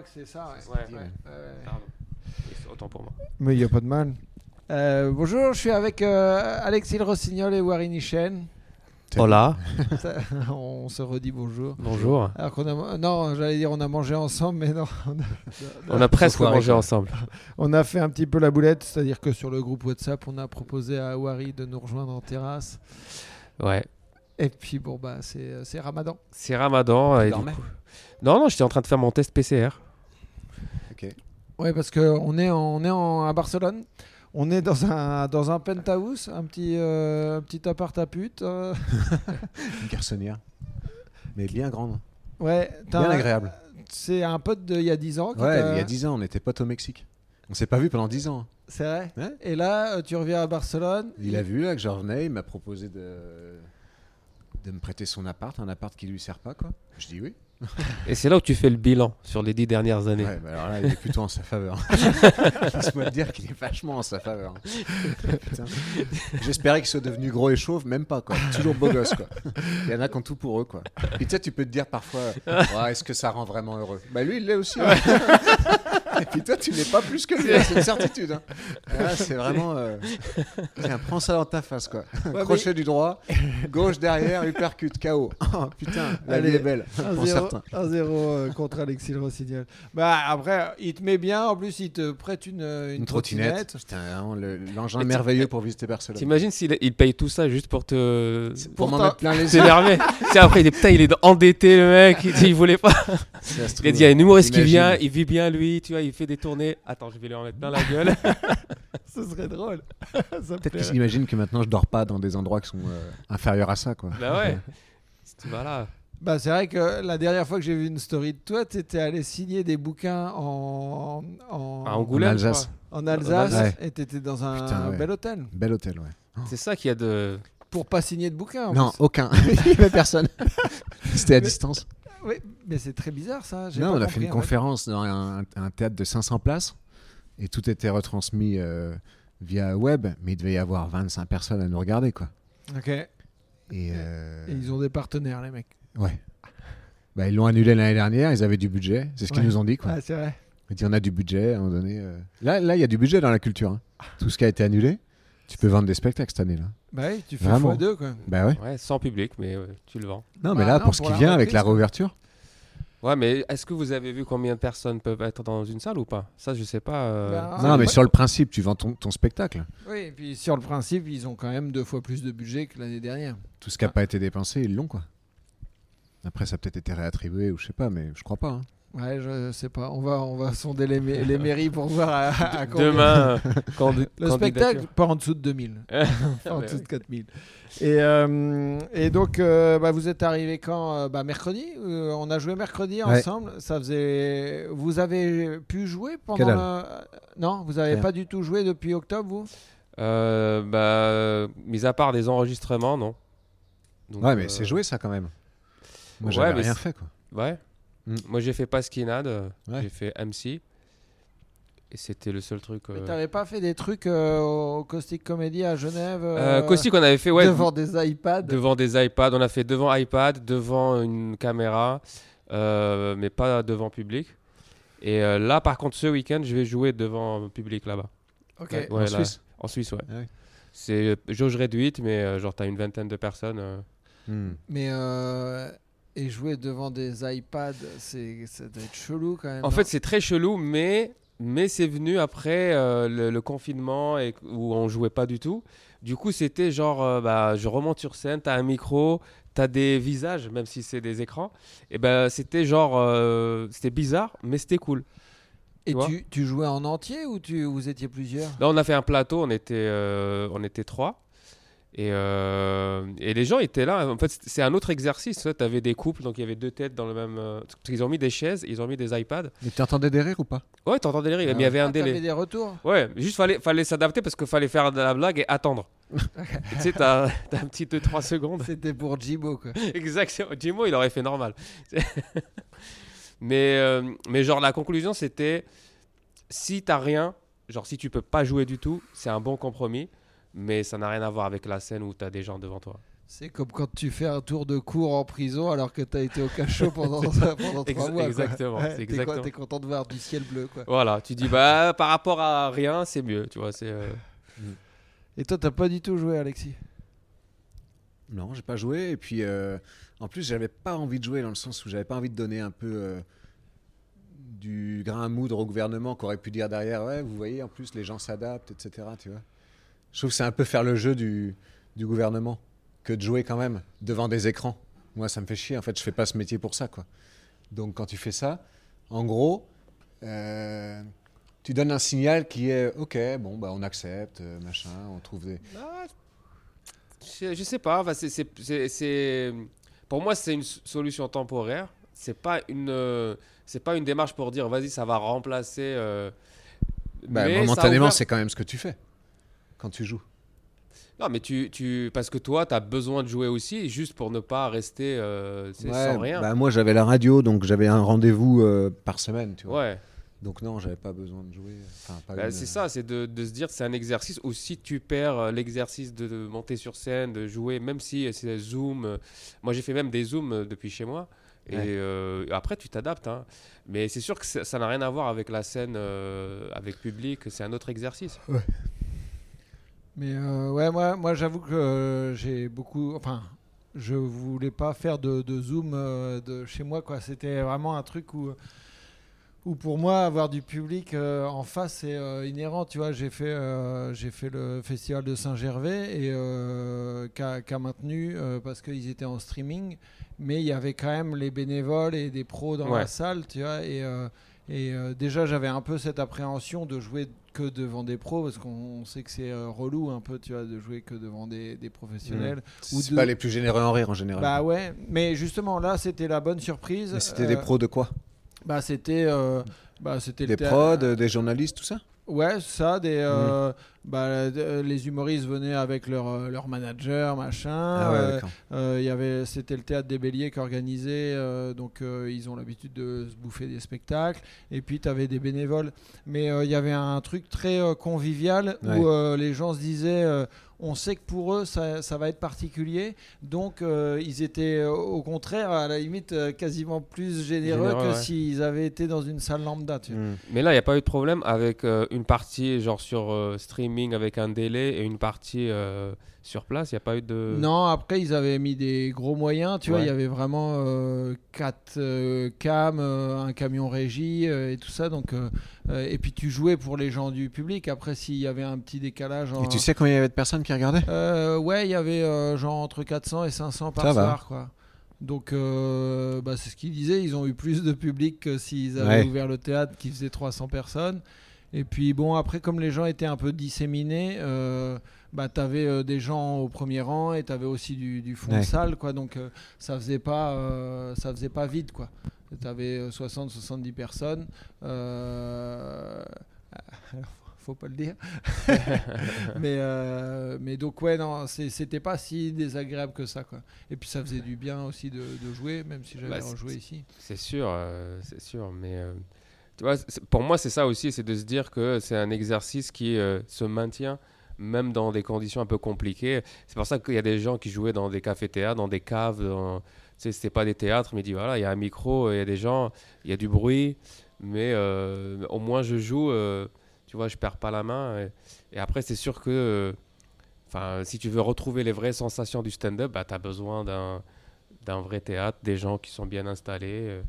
crois que c'est ça. ouais. Ouais. Ouais, ouais. Pardon. Autant pour moi. Mais il n'y a pas de mal. Euh, bonjour, je suis avec euh, Alexis Le Rossignol et Warren Chen. Hola. On se redit bonjour. Bonjour. Alors qu'on a, non, j'allais dire on a mangé ensemble, mais non. On a, On a presque mangé ensemble. on a fait un petit peu la boulette, c'est-à-dire que sur le groupe WhatsApp, on a proposé à Wari de nous rejoindre en terrasse. Ouais. Et puis bon bah c'est c'est Ramadan. C'est Ramadan. Et du dormais coup- Non, non, j'étais en train de faire mon test PCR. Ouais, parce que on est en- on est en- à Barcelone. On est dans un dans un penthouse, un petit euh, un petit appart à pute. euh. Une garçonnière. Mais bien grande. Ouais, t'as Bien un- agréable. C'est un pote d'il y a 10 ans. qui Ouais, t'a- il y a 10 ans, on était potes au Mexique. On s'est pas vu pendant 10 ans. C'est vrai. Ouais. Et là, euh, tu reviens à Barcelone. Il a vu là que je revenais, il m'a proposé de de me prêter son appart, un appart qui lui sert pas quoi. Je dis oui. Et c'est là où tu fais le bilan sur les dix dernières années. Ouais, bah alors là, il est plutôt en sa faveur. Laisse-moi te dire qu'il est vachement en sa faveur. J'espérais qu'il soit devenu gros et chauve, même pas quoi. Toujours beau gosse quoi. Il y en a qui ont tout pour eux quoi. Et tu sais, tu peux te dire parfois, Ouais, est-ce que ça rend vraiment heureux? Bah lui, il l'est aussi. hein. Et puis toi, tu n'es pas plus que lui, hein, c'est une certitude. hein. Là, c'est vraiment. euh, Tiens, prends ça dans ta face quoi. Ouais, Crochet du droit, gauche derrière, uppercut, KO. Oh putain, la Allez, vie est belle. Pour 1-0 certains. 1-0, euh, contre Alexis Le Rossignol. Bah après, il te met bien. En plus, il te prête une, une, Une trottinette. L'engin merveilleux pour visiter Barcelone. T'imagines s'il il paye tout ça juste pour te. Pour m'en mettre plein les yeux. sais, après, il est, putain, il est endetté, le mec. Il, il voulait pas. Il a dit, il y a un humoriste qui imagine. vient, il vit bien, lui, tu vois, il fait des tournées. Attends, je vais lui en mettre plein la gueule. Ce serait drôle. Peut-être plairait. qu'ils imaginent que maintenant je dors pas dans des endroits qui sont euh, inférieurs à ça, quoi. bah ouais. Tu vas là. Bah, c'est vrai que la dernière fois que j'ai vu une story de toi, tu étais allé signer des bouquins en, en, Alsace. en Alsace Ouais. et tu étais dans un Putain, ouais. bel hôtel. Bel hôtel, ouais. C'est ça qu'il y a de. Pour pas signer de bouquins. en Non, plus. aucun. Il y avait personne. C'était à Mais- distance. Oui, mais c'est très bizarre ça. Non, pas on a compris, fait une en conférence dans un, un théâtre de 500 places et tout était retransmis euh, via web, mais il devait y avoir 25 personnes à nous regarder, quoi. Ok. Et, euh, Et ils ont des partenaires, les mecs. ouais. Bah, ils l'ont annulé l'année dernière, ils avaient du budget, c'est ce qu'ils Ouais. nous ont dit, quoi. Ah, c'est vrai. Il dit on a du budget à un moment donné. euh. Là, là, il y a du budget dans la culture. hein. Tout ce qui a été annulé, tu peux vendre des spectacles cette année-là. Bah oui, tu fais Vraiment. x2 quoi. Bah ouais. Ouais, sans public, mais ouais, tu le vends. Non, mais Bah là, non, pour ce pour qui la vient avec reprise, la quoi. réouverture, Ouais, mais est-ce que vous avez vu combien de personnes peuvent être dans une salle ou pas? Ça, je sais pas. euh, Bah, non, mais ouais. sur le principe, tu vends ton, ton spectacle. Oui, et puis sur le principe, ils ont quand même deux fois plus de budget que l'année dernière. Tout ce qui n'a Ah. pas été dépensé, ils l'ont, quoi. Après, ça a peut-être été réattribué ou je sais pas, mais je crois pas. hein. Ouais, je sais pas. On va, on va sonder les, ma- les mairies pour voir à, à combien- Demain, candi- Le spectacle, pas en dessous de 2000. pas en Ouais, dessous de ouais. 4000. Et, euh, et donc, euh, bah, vous êtes arrivé quand euh, bah, Mercredi. Euh, on a joué mercredi Ouais. ensemble. Ça faisait. Vous avez pu jouer pendant. Le- Non, vous avez Rien. pas du tout joué depuis octobre, vous? Euh, bah, mis à part des enregistrements, non. Donc, Ouais, mais euh, c'est joué, ça, quand même. Moi, Ouais, j'avais mais rien c'est- fait, quoi. Ouais. Mm. Moi, j'ai fait Pasquinade, Ouais. j'ai fait MC. Et c'était le seul truc. Mais euh, t'avais pas fait des trucs euh, au Caustic Comedy à Genève euh, euh, Caustic, on avait fait ouais, devant des iPads? devant des iPads. On a fait devant iPad, devant une caméra, euh, mais pas devant public. Et euh, là, par contre, ce week-end, je vais jouer devant public là-bas. Ok. Ouais, En là, Suisse? En Suisse, ouais. Ah ouais. C'est euh, jauge réduite, mais euh, genre, t'as une vingtaine de personnes. euh. Hmm. Mais euh, et jouer devant des iPads, c'est ça doit être chelou quand même. En fait, c'est très chelou, mais, mais c'est venu après euh, le, le confinement et, où on jouait pas du tout. Du coup, c'était genre, euh, bah, je remonte sur scène, t'as un micro, t'as des visages, même si c'est des écrans. Et ben, c'était genre, euh, c'était bizarre, mais c'était cool. et vois tu, tu jouais en entier ou tu vous étiez plusieurs? Là, on a fait un plateau, on était, on était trois. Et, euh, et les gens étaient là. En fait, c'est- un autre exercice. Tu avais des couples, donc il y avait deux têtes dans le même. euh, parce qu'ils ont mis des chaises, ils ont mis des iPads. Mais tu entendais des rires ou pas? Ouais, t'entendais les rires, Ah mais il y avait un Ah, délai. des retours? Ouais, juste fallait, fallait s'adapter parce qu'il fallait faire de la blague et attendre. tu sais, t'as un petit 2-3 secondes. C'était pour Jibo quoi. Exactement. Jimo, il aurait fait normal. mais, euh, mais genre, la conclusion, c'était si t'as rien, genre si tu peux pas jouer du tout, c'est un bon compromis, mais ça n'a rien à voir avec la scène où t'as des gens devant toi. C'est comme quand tu fais un tour de cours en prison alors que tu as été au cachot pendant, pendant trois Ex- mois. quoi. exactement, Ouais, c'est t'es exactement. T'es content de voir du ciel bleu. Quoi. Voilà, tu dis bah par rapport à rien, c'est mieux, tu vois. C'est euh, Et toi, t'as pas du tout joué, Alexis? Non, j'ai pas joué. Et puis, euh, en plus, j'avais pas envie de jouer dans le sens où j'avais pas envie de donner un peu euh, du grain à moudre au gouvernement qui aurait pu dire derrière, ouais, vous voyez, en plus, les gens s'adaptent, etc. Tu vois. Je trouve que c'est un peu faire le jeu du, du gouvernement que de jouer quand même devant des écrans. Moi, ça me fait chier. En fait, je fais pas ce métier pour ça, quoi. Donc, quand tu fais ça, en gros, euh, tu donnes un signal qui est, ok, bon, bah, on accepte, euh, machin, on trouve des. Ah, je, je sais pas. enfin, c'est- pour moi, c'est une solution temporaire. C'est pas une, euh, c'est pas une démarche pour dire vas-y, ça va remplacer. euh, Bah, momentanément, ouvert- c'est quand même ce que tu fais quand tu joues. Non, mais tu, tu, parce que toi, tu as besoin de jouer aussi, juste pour ne pas rester euh, Ouais, sans rien. bah, moi, j'avais la radio, donc j'avais un rendez-vous euh, par semaine. Tu vois. ouais. Donc non, j'avais pas besoin de jouer. Enfin, Bah, une- c'est ça, c'est de, de se dire c'est un exercice. Ou si tu perds euh, l'exercice de, de monter sur scène, de jouer, même si c'est Zoom. euh, moi, j'ai fait même des Zooms depuis chez moi. Et Ouais. euh, après, tu t'adaptes. hein. Mais c'est sûr que ça n'a rien à voir avec la scène, avec public. C'est un autre exercice. Mais euh, ouais, moi, moi j'avoue que euh, j'ai beaucoup. Enfin, je voulais pas faire de, de zoom euh, de chez moi, quoi. C'était vraiment un truc où, où pour moi, avoir du public euh, en face, c'est euh, inhérent. Tu vois, j'ai fait, euh, j'ai fait le festival de Saint-Gervais et qu'a qu'a maintenu parce qu'ils étaient en streaming, mais il y avait quand même les bénévoles et des pros dans Ouais. la salle, tu vois. Et, et déjà, j'avais un peu cette appréhension de jouer que devant des pros parce qu'on sait que c'est euh, relou un peu, tu vois, de jouer que devant des, des professionnels. ou C'est de- pas les plus généreux en rire en général. Bah ouais, mais justement là, c'était la bonne surprise. Mais c'était des Euh, pros de quoi? Bah c'était, euh, bah c'était Des prods, des journalistes, tout ça? Ouais, ça, des, euh, bah, euh, les humoristes venaient avec leur, euh, leur manager, machin. Ah ouais, Euh, y avait, c'était le théâtre des Béliers qui organisait, euh, donc ils ont l'habitude de se bouffer des spectacles. Et puis tu avais des bénévoles, mais il y avait un truc très convivial Ouais. où les gens se disaient, on sait que pour eux ça, ça va être particulier, donc euh, ils étaient euh, au contraire à la limite euh, quasiment plus généreux, Généreux, que ouais. s'ils avaient été dans une salle lambda. Tu. Hmm. Mais là, il n'y a pas eu de problème avec euh, une partie genre sur euh, streaming avec un délai et une partie sur place. Il n'y a pas eu de. Non, après ils avaient mis des gros moyens, tu vois, il y avait vraiment euh, quatre euh, cams, euh, un camion régie euh, et tout ça, donc euh, et puis tu jouais pour les gens du public. Après s'il y avait un petit décalage, en, Et tu sais combien il y avait de personnes qui regardaient? Euh, ouais, il y avait euh, genre entre 400 et 500 par Ça va. soir, quoi. Donc euh, bah, c'est ce qu'ils disaient, ils ont eu plus de public que s'ils avaient Ouais. ouvert le théâtre qui faisait 300 personnes. Et puis bon, après comme les gens étaient un peu disséminés, euh, bah t'avais euh, des gens au premier rang et t'avais aussi du, du fond de salle, quoi. Donc euh, ça faisait pas, euh, ça faisait pas vide, quoi. T'avais 60-70 personnes. Alors, faut pas le dire. mais, euh, mais donc ouais non c'était pas si désagréable que ça quoi et puis ça faisait du bien aussi de, de jouer même si j'avais Bah, rejoué ici C'est sûr, euh, c'est sûr. Mais euh, pour moi, c'est ça aussi, c'est de se dire que c'est un exercice qui euh, se maintient même dans des conditions un peu compliquées. C'est pour ça qu'il y a des gens qui jouaient dans des cafés-théâtres, dans des caves. C'était pas des théâtres, mais disent voilà, il y a un micro, il y a des gens, il y a du bruit, mais euh, au moins je joue. euh, tu vois, je perds pas la main. Et, après, c'est sûr que, euh, enfin, si tu veux retrouver les vraies sensations du stand-up, bah, tu as besoin d'un vrai théâtre, des gens qui sont bien installés.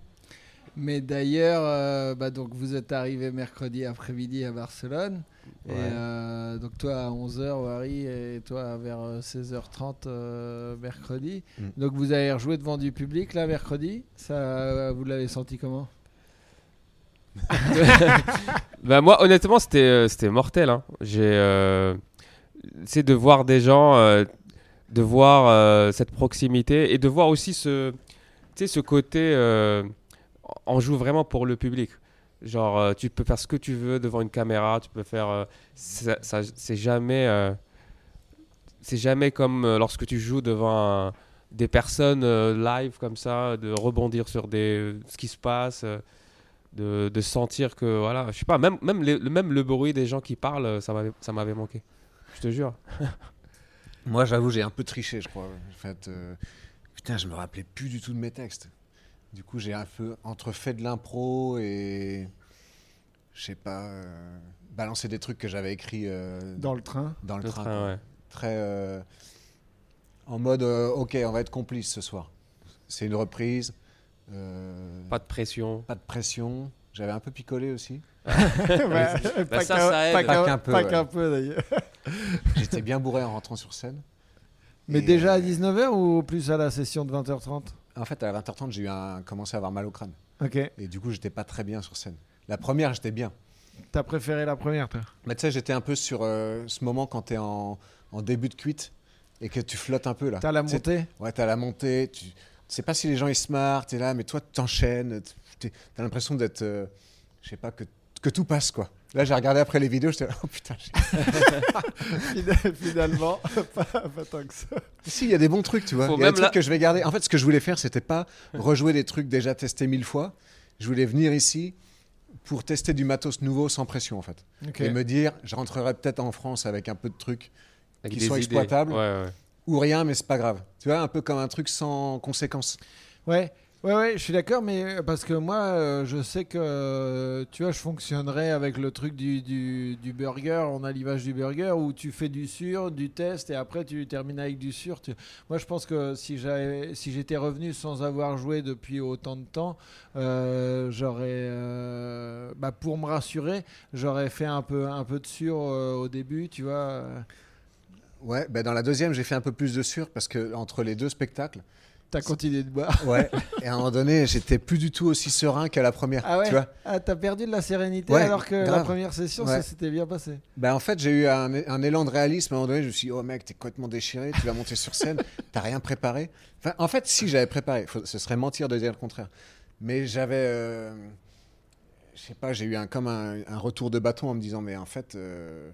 Mais d'ailleurs euh, bah, donc vous êtes arrivé mercredi après-midi à Barcelone et euh, donc toi à 11h Harry et toi vers euh, 16h30 euh, mercredi Mm. donc vous avez rejoué devant du public là mercredi ça vous l'avez senti comment? Bah, moi, honnêtement, c'était euh, c'était mortel. Hein. J'ai, euh, c'est de voir des gens, euh, de voir euh, cette proximité et de voir aussi ce, tu sais, ce côté. On joue vraiment pour le public. Genre, euh, tu peux faire ce que tu veux devant une caméra. Tu peux faire. euh, ça, c'est jamais. euh, c'est jamais comme lorsque tu joues devant des personnes live comme ça, de rebondir sur des, ce qui se passe. de, sentir que voilà je sais pas même même, même le bruit des gens qui parlent ça m'avait ça m'avait manqué je te jure Moi, j'avoue, j'ai un peu triché, je crois. En fait, putain, je me rappelais plus du tout de mes textes. Du coup, j'ai un peu entre fait de l'impro et je sais pas, euh, balancer des trucs que j'avais écrits euh, Dans le train. dans le, Le train. ouais. Très euh, en mode, euh, ok, on va être complice ce soir. C'est une reprise. euh, Pas de pression. pas de pression. J'avais un peu picolé aussi. Ouais, pas ça, qu'un- ça aide. pas qu'un- peu, Pas qu'un peu d'ailleurs. J'étais bien bourré en rentrant sur scène. Mais Et, déjà à euh, 19h ou plus à la session de 20h30 En fait, à 20h30, j'ai eu un, commencé à avoir mal au crâne. Ok. Et du coup, j'étais pas très bien sur scène. La première, j'étais bien. T'as préféré la première, toi? Mais tu sais, j'étais un peu sur euh, ce moment quand tu es en, en début de cuite et que tu flottes un peu là. T'as la montée? Ouais, t'as la montée. Tu sais pas si les gens ils se marrent, t'es là, mais toi, t'enchaînes. T'as l'impression d'être. euh, je sais pas, que, que tout passe quoi. Là, j'ai regardé après les vidéos, j'étais là, oh putain. j'ai- Finalement, pas, pas tant que ça. Si, il y a des bons trucs, tu vois. Il y a des trucs là- que je vais garder. En fait, ce que je voulais faire, c'était pas rejouer des trucs déjà testés mille fois. Je voulais venir ici pour tester du matos nouveau sans pression, en fait. Et me dire, je rentrerai peut-être en France avec un peu de trucs Avec Qui soient idées. exploitables. Ouais, ouais. ou rien, mais c'est pas grave. Tu vois, un peu comme un truc sans conséquences. Ouais, ouais, ouais, je suis d'accord, mais euh, parce que moi, euh, je sais que, euh, tu vois, je fonctionnerais avec le truc du, du, burger, on a l'image du burger, où tu fais du sûr, du test, et après tu termines avec du. Tu- Moi, je pense que si j'avais- si j'étais revenu sans avoir joué depuis autant de temps, j'aurais, bah, pour me rassurer, j'aurais fait un peu, un peu de euh, au début, tu vois. Ouais, ben dans la deuxième, j'ai fait un peu plus de sûr parce que entre les deux spectacles, T'as continué de boire. ouais, et à un moment donné, j'étais plus du tout aussi serein qu'à la première. Ah ouais Tu vois Ah, t'as perdu de la sérénité Ouais, alors que la première session, Ouais. ça s'était bien passé. Ben en fait, j'ai eu un, un élan de réalisme. À un moment donné, je me suis dit, oh mec, t'es complètement déchiré, tu vas monter sur scène, t'as rien préparé. Enfin, en fait, si j'avais préparé, faut- ce serait mentir de dire le contraire. Mais j'avais, euh, je sais pas, j'ai eu un, comme un, un retour de bâton en me disant, mais en fait, euh,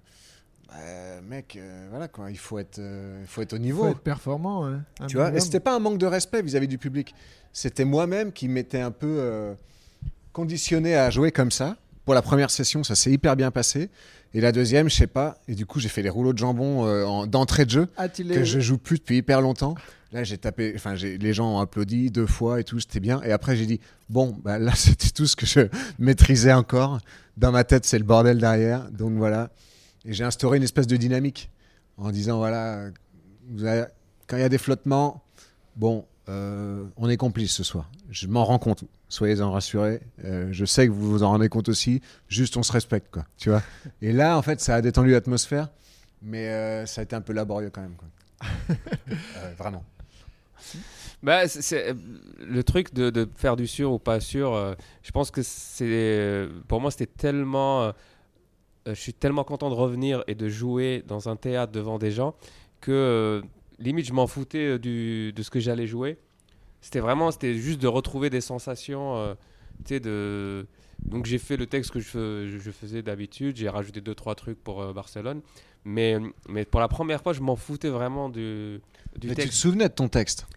bah, mec, euh, voilà quoi, il faut être, euh, il faut être au niveau. Faut être performant. hein, Tu vois, et c'était pas un manque de respect vis-à-vis du public. C'était moi-même qui m'étais un peu euh, conditionné à jouer comme ça. Pour la première session, ça s'est hyper bien passé. Et la deuxième, je sais pas. Et du coup, j'ai fait les rouleaux de jambon en- d'entrée de jeu Ah, que je joue plus depuis hyper longtemps. Là, j'ai tapé, enfin, les gens ont applaudi deux fois et tout, c'était bien. Et après, j'ai dit, bon, bah, là, c'était tout ce que je maîtrisais encore. Dans ma tête, c'est le bordel derrière. Donc voilà. Et j'ai instauré une espèce de dynamique en disant, voilà, vous avez- quand il y a des flottements, bon, euh, on est complices ce soir. Je m'en rends compte. Soyez-en rassurés. Euh, je sais que vous vous en rendez compte aussi. Juste, on se respecte, quoi. Tu vois? Et là, en fait, ça a détendu l'atmosphère, mais euh, ça a été un peu laborieux quand même, quoi. Vraiment. Bah, c'est- le truc de, de faire du sûr ou pas sûr. je pense que c'est pour moi c'était tellement. Euh, je suis tellement content de revenir et de jouer dans un théâtre devant des gens que euh, limite je m'en foutais euh, du, de ce que j'allais jouer. C'était vraiment c'était juste de retrouver des sensations. tu de donc j'ai fait le texte que je, je faisais d'habitude. J'ai rajouté deux trois trucs pour euh, Barcelone. Mais, mais pour la première fois, je m'en foutais vraiment du, du Mais tu texte. te souvenais de ton texte?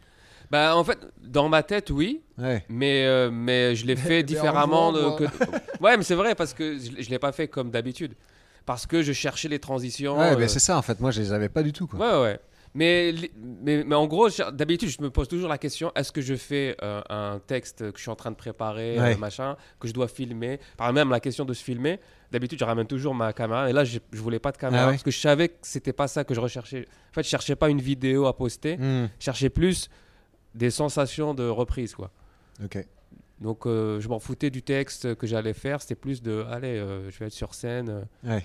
Bah, en fait, dans ma tête, oui, Ouais. mais, euh, mais je l'ai fait en différemment. jouant, de, que... ouais, mais c'est vrai, parce que je ne l'ai pas fait comme d'habitude. Parce que je cherchais les transitions. Ouais, euh, mais c'est ça en fait. Moi, je les avais pas du tout. Quoi. ouais, ouais. Mais, mais, mais en gros, d'habitude, je me pose toujours la question est-ce que je fais euh, un texte que je suis en train de préparer, Ouais. euh, machin, que je dois filmer? Par même la question de se filmer, d'habitude, je ramène toujours ma caméra. Et là, je, je voulais pas de caméra Ah ouais parce que je savais que c'était pas ça que je recherchais. En fait, je cherchais pas une vidéo à poster, Hmm, je cherchais plus des sensations de reprise, quoi. Ok. Donc euh, je m'en foutais du texte que j'allais faire, c'était plus de allez, euh, je vais être sur scène. euh. Ouais.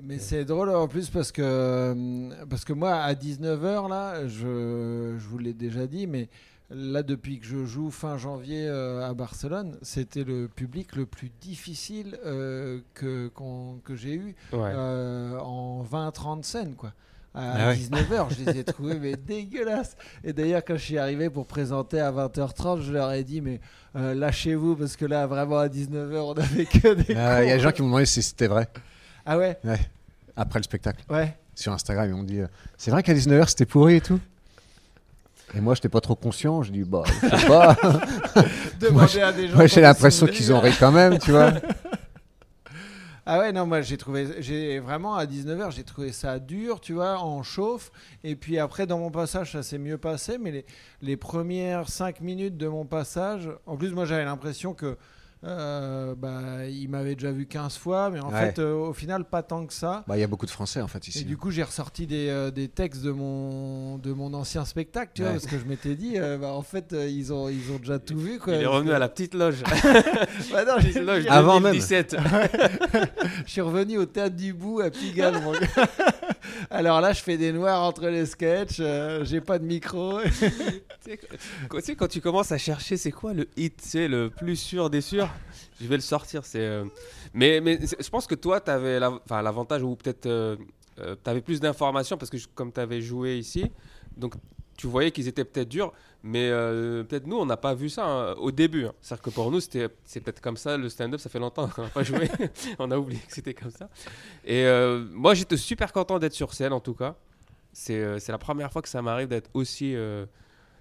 Mais c'est drôle en plus parce que, parce que moi, à 19h, là, je, je vous l'ai déjà dit, mais là, depuis que je joue fin janvier euh, à Barcelone, c'était le public le plus difficile euh, que, que j'ai eu Ouais. euh, en 20-30 scènes, quoi. À Ah ouais. 19h, je les ai trouvés mais dégueulasses. Et d'ailleurs, quand je suis arrivé pour présenter à 20h30, je leur ai dit mais euh, lâchez-vous parce que là, vraiment à 19h, on avait que des. Ah, Il y a des gens qui m'ont demandé si c'était vrai Ah ouais, après le spectacle. ouais. Sur Instagram, ils m'ont dit euh, C'est vrai qu'à 19h, c'était pourri et tout? Et moi, j'étais pas trop conscient. Je dis Bah, je sais pas. Demander à des gens. Moi, j'ai l'impression qu'ils ont ri quand même, tu vois. Ah ouais, non, moi j'ai trouvé, j'ai vraiment à 19h, j'ai trouvé ça dur, tu vois, en chauffe. Et puis après, dans mon passage, ça s'est mieux passé. Mais les, les premières 5 minutes de mon passage, en plus, moi j'avais l'impression que euh, bah, il m'avait déjà vu 15 fois, mais en Ouais. fait, euh, au final, pas tant que ça. Bah, il y a beaucoup de Français en fait Et ici. du coup, j'ai ressorti des, euh, des textes de mon, de mon ancien spectacle, tu vois, parce que je m'étais dit, euh, bah, en fait, euh, ils, ont, ils ont déjà tout vu. Quoi, Il est revenu à la petite loge. Bah non, Petite j'ai- loge Avant même. 2017. je suis revenu au théâtre du bout à Pigalle, mon gars. Alors là, je fais des noirs entre les sketchs, euh, j'ai pas de micro. tu, sais, quand, tu commences à chercher, c'est quoi le hit sais, le plus sûr des sûrs? Je vais le sortir. c'est euh, Mais, mais c'est- je pense que toi, tu avais l'avantage ou peut-être tu avais plus d'informations parce que comme tu avais joué ici, donc tu voyais qu'ils étaient peut-être durs, mais euh, peut-être nous, on n'a pas vu ça hein, au début. hein. C'est-à-dire que pour nous, c'était c'est peut-être comme ça, le stand-up, ça fait longtemps qu'on n'a pas joué. on a oublié que c'était comme ça. Et euh, moi, j'étais super content d'être sur scène, en tout cas. C'est euh, c'est la première fois que ça m'arrive d'être aussi... euh,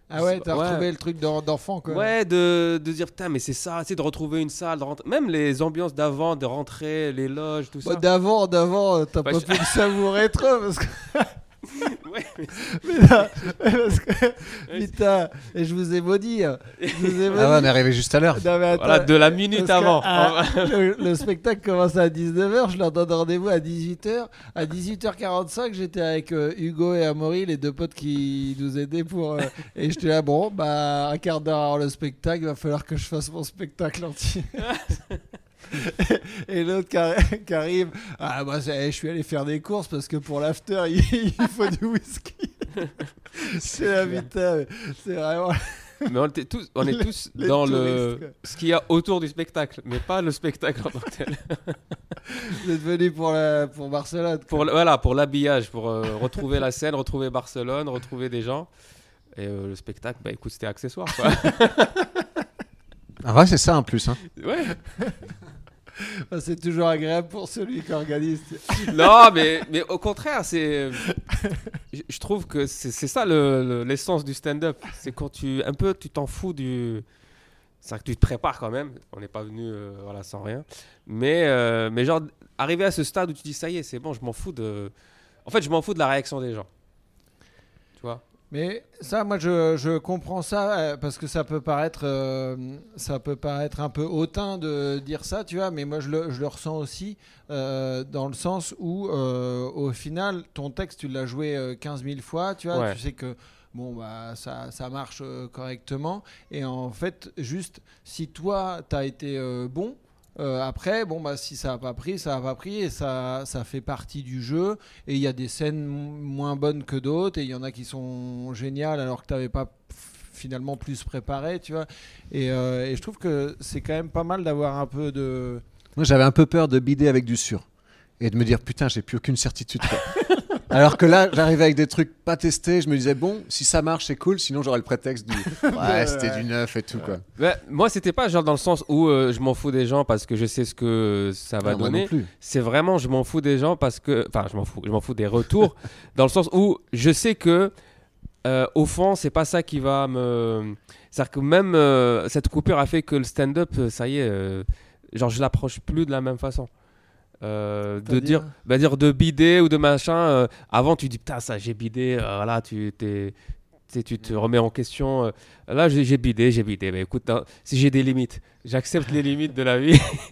Ah ouais, t'as Ouais. retrouvé le truc d'en- d'enfant, quoi. Ouais, de, de dire putain, mais c'est ça, sais, de retrouver une salle, de rentrer- même les ambiances d'avant, de rentrer, les loges, tout Bah, ça. d'avant, d'avant, t'as Bah, pas je- pu le savourer trop parce que, Ouais, mais- mais là, parce que putain, et je vous ai maudit. Je vous ai maudit. Ah ouais, on est arrivé juste à l'heure. Non, mais attends, voilà, de la minute que, avant. ah, le, le spectacle commence à 19h, je leur donne rendez-vous à 18h. À 18h45, j'étais avec euh, Hugo et Amaury, les deux potes qui nous aidaient pour. euh, et j'étais là, bon, bah, un quart d'heure avant le spectacle, il va falloir que je fasse mon spectacle entier. et l'autre qui, arri- qui arrive, ah, bah, je suis allé faire des courses parce que pour l'after, il, il faut du whisky. c'est la putain, c'est vraiment. mais on était tous, on est tous les dans touristes, le quoi. ce qu'il y a autour du spectacle, mais pas le spectacle en tant que tel. Vous êtes venu pour, la, pour Barcelone. quoi. Pour le- voilà, pour l'habillage, pour euh, retrouver la scène, retrouver Barcelone, retrouver des gens. Et euh, le spectacle, bah écoute, c'était accessoire. Quoi. En vrai, c'est ça en plus. Hein. ouais. C'est toujours agréable pour celui qui organise. Non, mais, mais au contraire, c'est. Je trouve que c'est ça le- le- l'essence du stand-up. C'est quand tu. Un peu, tu t'en fous du. C'est que tu te prépares quand même. On n'est pas venu euh, voilà, sans rien. Mais, euh, mais genre, arriver à ce stade où tu dis ça y est, c'est bon, je m'en fous de. En fait, je m'en fous de la réaction des gens. Tu vois? Mais ça, moi, je, je comprends ça euh, parce que ça peut paraître, euh, ça peut paraître un peu hautain de dire ça, tu vois. Mais moi, je le, je le ressens aussi euh, dans le sens où, euh, au final, ton texte, tu l'as joué euh, 15 000 fois, tu vois. Ouais. Tu sais que bon, bah, ça, ça marche correctement. Et en fait, juste si toi, tu as été bon. Euh, après, bon, bah, si ça n'a pas pris, ça n'a pas pris et ça, ça fait partie du jeu. Et il y a des scènes moins bonnes que d'autres et il y en a qui sont géniales alors que tu n'avais pas finalement plus préparé, tu vois. Et, euh, et je trouve que c'est quand même pas mal d'avoir un peu de. Moi, j'avais un peu peur de bider avec du sûr et de me dire putain, j'ai plus aucune certitude. Alors que là, j'arrivais avec des trucs pas testés. Je me disais bon, si ça marche, c'est cool. Sinon, j'aurais le prétexte du ouais, c'était du neuf et tout quoi. Ouais, Moi, c'était pas genre dans le sens où euh, je m'en fous des gens parce que je sais ce que ça va moi donner. non plus. c'est vraiment je m'en fous des gens parce que enfin je m'en fous je m'en fous des retours dans le sens où je sais que euh, au fond c'est pas ça qui va me c'est à dire que même euh, cette coupure a fait que le stand-up euh, ça y est euh, genre je l'approche plus de la même façon Euh, de C'est-à-dire dire bah, dire de bider ou de machin euh, avant tu dis putain ça j'ai bidé euh, voilà tu t'es tu tu te remets en question. euh, là, j'ai j'ai bidé, j'ai bidé. Mais écoute, hein, si j'ai des limites, j'accepte les limites de la vie.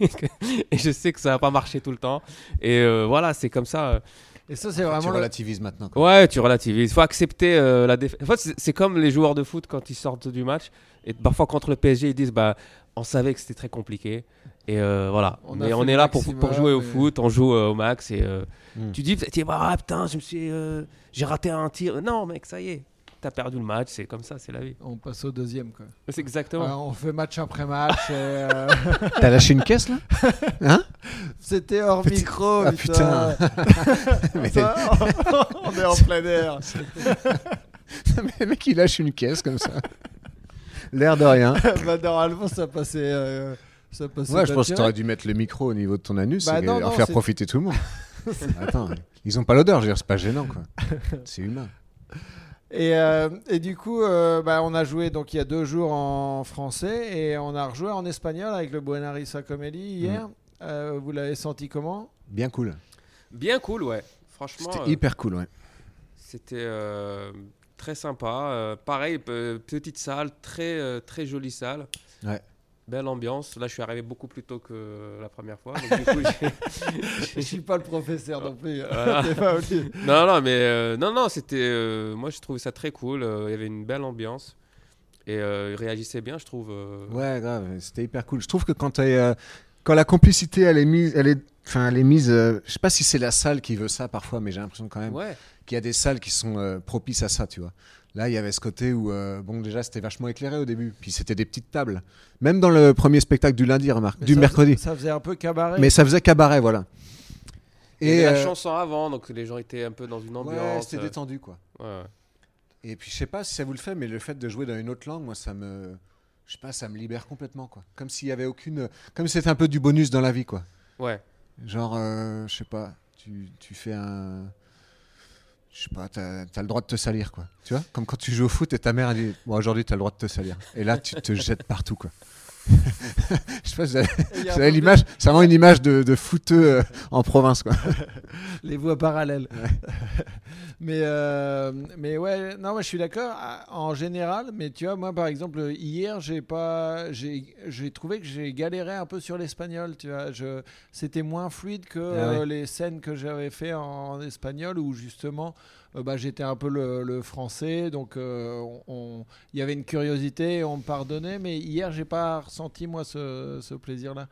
et je sais que ça va pas marcher tout le temps. Et euh, voilà, c'est comme ça. euh. Et ça, c'est Tu vraiment. le- relativises maintenant. quoi. Ouais, tu relativises. Il faut accepter euh, la défaite. En fait, c'est- c'est comme les joueurs de foot quand ils sortent du match. Et parfois, contre le PSG, ils disent bah, on savait que c'était très compliqué. Et euh, voilà. On fait on est là pour, maximum, pour jouer au mais- foot, on joue euh, au max. Et euh, Mm. tu dis, dis, ah, putain, je me suis, euh, j'ai raté un tir. Non, mec, ça y est. T'as perdu le match, c'est comme ça, c'est la vie. On passe au deuxième, quoi. C'est exactement. Alors, on fait match après match. et, euh, T'as lâché une caisse là Hein C'était hors Petit- micro, Ah, putain. On est en plein air. Mais le mec, il lâche une caisse comme ça. L'air de rien. bah, normalement, ça passait. Ça Ouais, je pense que t'aurais dû mettre le micro au niveau de ton anus Bah et non, en non, faire profiter tout le monde. Attends, ils ont pas l'odeur, je veux dire, c'est pas gênant quoi. C'est humain. Et, euh, et du coup, euh, bah, on a joué donc il y a deux jours en français et on a rejoué en espagnol avec le Buena Risa Comedy hier. euh, vous l'avez senti comment? Bien cool. Bien cool, ouais. Franchement, C'était euh, hyper cool, ouais. c'était euh, très sympa. Euh, pareil, pe- petite salle, très, très jolie salle. Ouais. Belle ambiance. Là, je suis arrivé beaucoup plus tôt que la première fois. donc du coup, Je suis pas le professeur non plus. Voilà. T'es pas obligé. non, non, mais euh, non, non, c'était. euh, moi, je trouvais ça très cool. euh, Il y avait une belle ambiance et euh, il réagissait bien, je trouve. euh. Ouais, grave, c'était hyper cool. Je trouve que quand, t'es, euh, quand la complicité, elle est mise, elle est, enfin, elle est mise. euh, je sais pas si c'est la salle qui veut ça parfois, mais j'ai l'impression quand même Ouais. qu'il y a des salles qui sont euh, propices à ça, tu vois. Là, il y avait ce côté où, euh, bon, déjà, c'était vachement éclairé au début. Puis c'était des petites tables. Même dans le premier spectacle du lundi, remarque, Mais du ça- mercredi. Ça faisait un peu cabaret. Mais ça faisait cabaret, voilà. Il y avait la chanson avant, donc les gens étaient un peu dans une ouais, ambiance. c'était euh, détendu, quoi. ouais, ouais. Et puis je sais pas si ça vous le fait, mais le fait de jouer dans une autre langue, moi ça me, je sais pas, ça me libère complètement quoi. Comme s'il y avait aucune, comme si c'était un peu du bonus dans la vie quoi. Ouais. Genre, euh, je sais pas, tu, tu fais un, je sais pas, t'as as le droit de te salir quoi. Tu vois, comme quand tu joues au foot et ta mère elle dit, bon aujourd'hui t'as le droit de te salir. Et là tu te jettes partout quoi. je sais pas, l'image, c'est vraiment une image de, de footeux euh, en province quoi. les voies parallèles. mais, euh, mais ouais, non, moi je suis d'accord en général. Mais tu vois, moi par exemple, hier, j'ai pas, j'ai, trouvé que j'ai galéré un peu sur l'espagnol. Tu vois, c'était moins fluide que Ah ouais. euh, les scènes que j'avais fait en, espagnol où justement. Euh, bah, j'étais un peu le, le français, donc euh, il y avait une curiosité, on me pardonnait, mais hier j'ai pas ressenti moi ce, ce plaisir-là.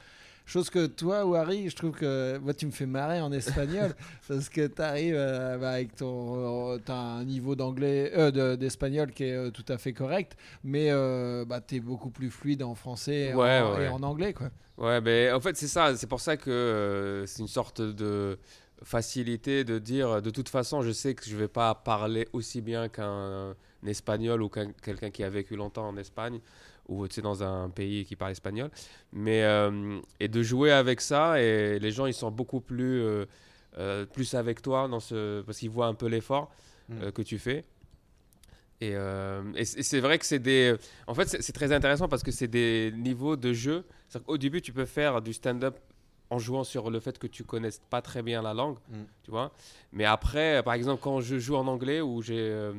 Chose que toi Harry, je trouve que moi, tu me fais marrer en espagnol parce que tu arrives avec ton. As un niveau d'anglais, euh, de- d'espagnol qui est euh, tout à fait correct, mais euh, bah, tu es beaucoup plus fluide en français et, Ouais, en, ouais. et en anglais. Quoi. Ouais, ben en fait, c'est ça. C'est pour ça que euh, c'est une sorte de facilité de dire de toute façon, je sais que je vais pas parler aussi bien qu'un espagnol ou qu'un quelqu'un qui a vécu longtemps en Espagne ou tu sais, dans un pays qui parle espagnol. Mais, euh, et de jouer avec ça, et les gens, ils sont beaucoup plus, euh, euh, plus avec toi dans ce, parce qu'ils voient un peu l'effort Mm. que tu fais. Et, c'est et c'est vrai que c'est des. En fait, c'est c'est très intéressant parce que c'est des niveaux de jeu. Au début, tu peux faire du stand-up en jouant sur le fait que tu connaisses pas très bien la langue, Mm. tu vois. Mais après, par exemple, quand je joue en anglais où, j'ai, euh,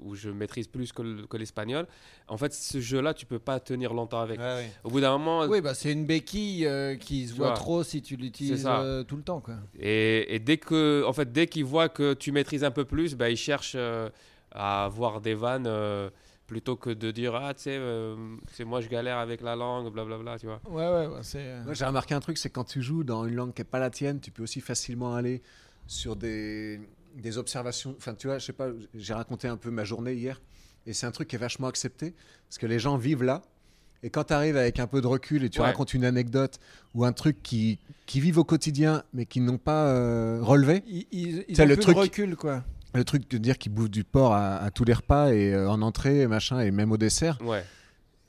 où je maîtrise plus que le- que l'espagnol, en fait, ce jeu-là, tu peux pas tenir longtemps avec. Au bout d'un moment, Oui, bah, c'est une béquille euh, qui se voit vois. trop si tu l'utilises euh, tout le temps. Quoi. Et, et dès que, en fait, dès qu'ils voient que tu maîtrises un peu plus, bah, ils cherchent euh, à avoir des vannes euh, plutôt que de dire ah tu sais, euh, c'est moi je galère avec la langue, blablabla, tu vois. Ouais, ouais, ouais, c'est. euh, Moi, j'ai remarqué un truc, c'est que quand tu joues dans une langue qui n'est pas la tienne, tu peux aussi facilement aller sur des, des observations. Enfin, tu vois, je sais pas, j'ai raconté un peu ma journée hier, et c'est un truc qui est vachement accepté, parce que les gens vivent là, et quand tu arrives avec un peu de recul et tu Ouais. racontes une anecdote ou un truc qui, qui vivent au quotidien, mais qui n'ont pas euh, relevé, Ils, ils, ils C'est ont le plus truc- de recul, quoi. Le truc de dire qu'ils bouffent du porc à, à tous les repas, et euh, en entrée, machin, et même au dessert, Ouais.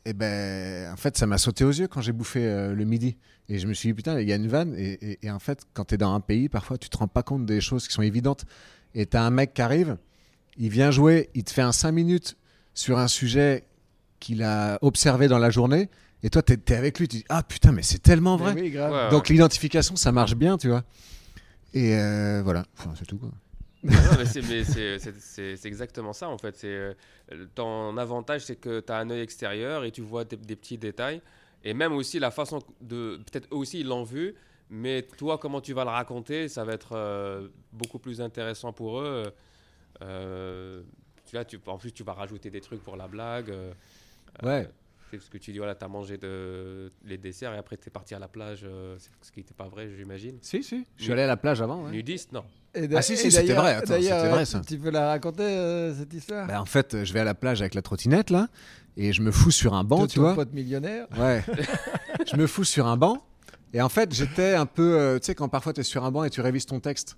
et ben, en fait, ça m'a sauté aux yeux quand j'ai bouffé euh, le midi. Et je me suis dit, putain, il y a une vanne. Et, et- et en fait, quand tu es dans un pays, parfois, tu te rends pas compte des choses qui sont évidentes. Et tu as un mec qui arrive, il vient jouer, il te fait un 5 minutes sur un sujet qu'il a observé dans la journée. Et toi, tu es, avec lui, tu dis, ah putain, mais c'est tellement vrai. Mais oui, grave. Ouais, Donc, l'identification, ça marche bien, tu vois. Et euh, voilà, Enfin, c'est tout. Quoi. Non, mais c'est- exactement ça en fait. C'est euh, ton avantage, c'est que tu as un œil extérieur et tu vois des, des petits détails. Et même aussi la façon de. Peut-être eux aussi ils l'ont vu, mais toi, comment tu vas le raconter, ça va être euh, beaucoup plus intéressant pour eux. Euh, tu vois, tu, en plus, tu vas rajouter des trucs pour la blague. euh, Ouais. c'est ce que tu dis, voilà, tu as mangé de, les desserts et après tu es parti à la plage, euh, ce qui n'était pas vrai, j'imagine. Si, si. Je suis allé à la plage avant. ouais. Nudiste, non. Ah, si, si, c'était vrai, attends, d'ailleurs, c'était vrai, ça. Tu peux la raconter, euh, cette histoire? Bah, en fait, je vais à la plage avec la trottinette, là. Et je me fous sur un banc, De tu ton vois. pote millionnaire? Ouais. je me fous sur un banc. Et en fait, j'étais un peu. euh, tu sais, quand parfois tu es sur un banc et tu révises ton texte,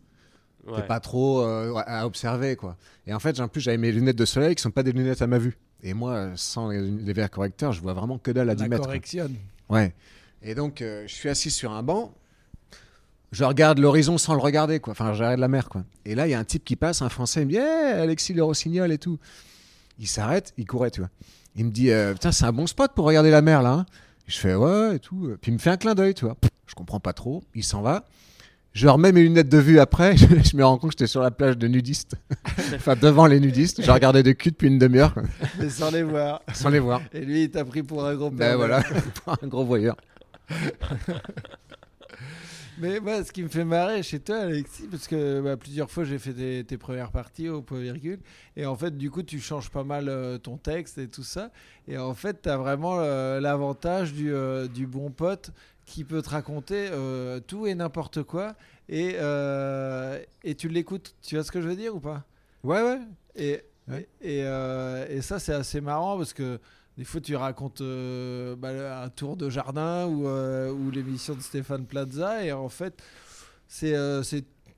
Ouais. t'es pas trop euh, à observer, quoi. Et en fait, en plus, j'avais mes lunettes de soleil qui sont pas des lunettes à ma vue. Et moi, sans les, les verres correcteurs, je vois vraiment que dalle à 10 La mètres. quoi. correctionne. Ouais. Et donc, euh, je suis assis sur un banc. Je regarde l'horizon sans le regarder, quoi. Enfin, regarde la mer, quoi. Et là, il y a un type qui passe, un Français, il me dit Hey, Alexis Le Rossignol et tout. Il s'arrête, il courait, tu vois. Il me dit euh, Putain, c'est un bon spot pour regarder la mer, là. hein. Je fais Ouais, et tout. Puis il me fait un clin d'œil, tu vois. Je comprends pas trop. Il s'en va. Je remets mes lunettes de vue après. je me rends compte que j'étais sur la plage de nudistes. enfin, devant les nudistes. Je regardais de cul depuis une demi-heure. Mais sans les voir. Sans les voir. Et lui, il t'a pris pour un gros Ben voilà, un gros voyeur. Mais moi, ce qui me fait marrer chez toi, Alexis, parce que bah, plusieurs fois j'ai fait tes, tes premières parties au point virgule, et en fait, du coup, tu changes pas mal euh, ton texte et tout ça, et en fait, tu as vraiment euh, l'avantage du, euh, du bon pote qui peut te raconter tout et n'importe quoi, et, et tu l'écoutes. Tu vois ce que je veux dire ou pas? Ouais, ouais. et, Ouais. et, et, et ça, c'est assez marrant parce que des fois, tu racontes euh, bah, un tour de jardin ou, euh, ou l'émission de Stéphane Plaza. Et en fait, c'est euh,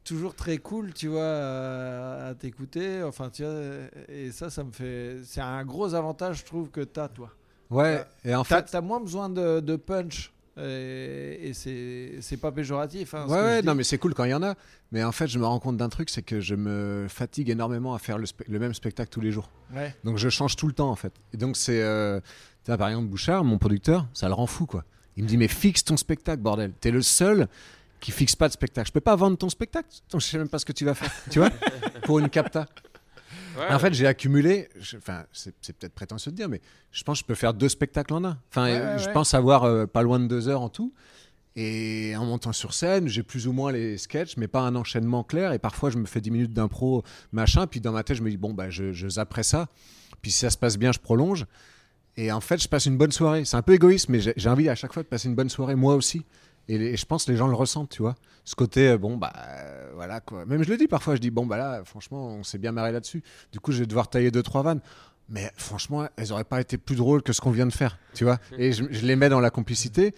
toujours très cool, tu vois, à, à t'écouter. Enfin, tu vois, et ça, ça me fait. C'est un gros avantage, je trouve, que tu as, toi. Ouais, et en Tu as, fait. moins besoin de, de punch. Et, et c'est pas péjoratif. hein, Ouais, ouais, non, mais c'est cool quand il y en a. Mais en fait, je me rends compte d'un truc, c'est que je me fatigue énormément à faire le, même spectacle tous les jours. Ouais. Donc je change tout le temps en fait. Et donc c'est, euh, tu vois, par exemple Bouchard, mon producteur, ça le rend fou quoi. Il me dit mais fixe ton spectacle bordel. T'es le seul qui fixe pas de spectacle. Je peux pas vendre ton spectacle? Je sais même pas ce que tu vas faire. tu vois? Pour une capta. Ouais. En fait j'ai accumulé. Enfin c'est, peut-être prétentieux de dire, mais je pense que je peux faire deux spectacles en un. Enfin Ouais, euh, je pense avoir euh, pas loin de deux heures en tout. Et en montant sur scène, j'ai plus ou moins les sketchs, mais pas un enchaînement clair. Et parfois, je me fais 10 minutes d'impro, machin. Puis dans ma tête, je me dis, bon, bah, je, je zapperai ça. Puis si ça se passe bien, je prolonge. Et en fait, je passe une bonne soirée. C'est un peu égoïste, mais j'ai envie à chaque fois de passer une bonne soirée, moi aussi. Et, les- et je pense que les gens le ressentent, tu vois. Ce côté, euh, bon, bah, euh, voilà quoi. Même je le dis parfois, je dis, bon, bah là, franchement, on s'est bien marré là-dessus. Du coup, je vais devoir tailler deux, trois vannes. Mais franchement, elles n'auraient pas été plus drôles que ce qu'on vient de faire, tu vois. Et je, je les mets dans la complicité.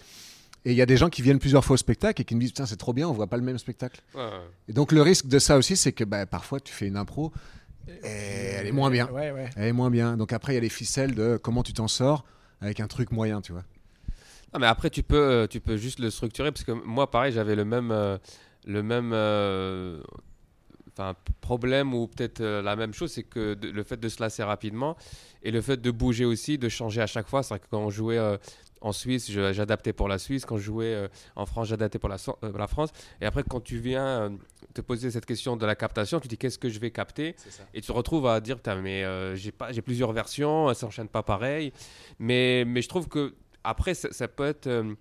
Et il y a des gens qui viennent plusieurs fois au spectacle et qui me disent, putain, c'est trop bien, on voit pas le même spectacle. Ouais. Et donc, le risque de ça aussi, c'est que bah, parfois, tu fais une impro et elle est moins bien. Ouais, ouais. Elle est moins bien. Donc après, il y a les ficelles de comment tu t'en sors avec un truc moyen, tu vois. Non, mais après, tu peux, euh, tu peux juste le structurer parce que moi, pareil, j'avais le même, euh, le même euh, problème ou peut-être euh, la même chose, c'est que de- le fait de se lasser rapidement et le fait de bouger aussi, de changer à chaque fois. C'est vrai que quand on jouait en Suisse, je- j'adaptais pour la Suisse. Quand je jouais euh, en France, j'adaptais pour la, So- euh, la France. Et après, quand tu viens euh, te poser cette question de la captation, tu dis qu'est-ce que je vais capter? Et tu te retrouves à dire mais j'ai pas j'ai plusieurs versions, elles s'enchaînent pas pareil. Mais mais je trouve que après ça, ça peut être euh,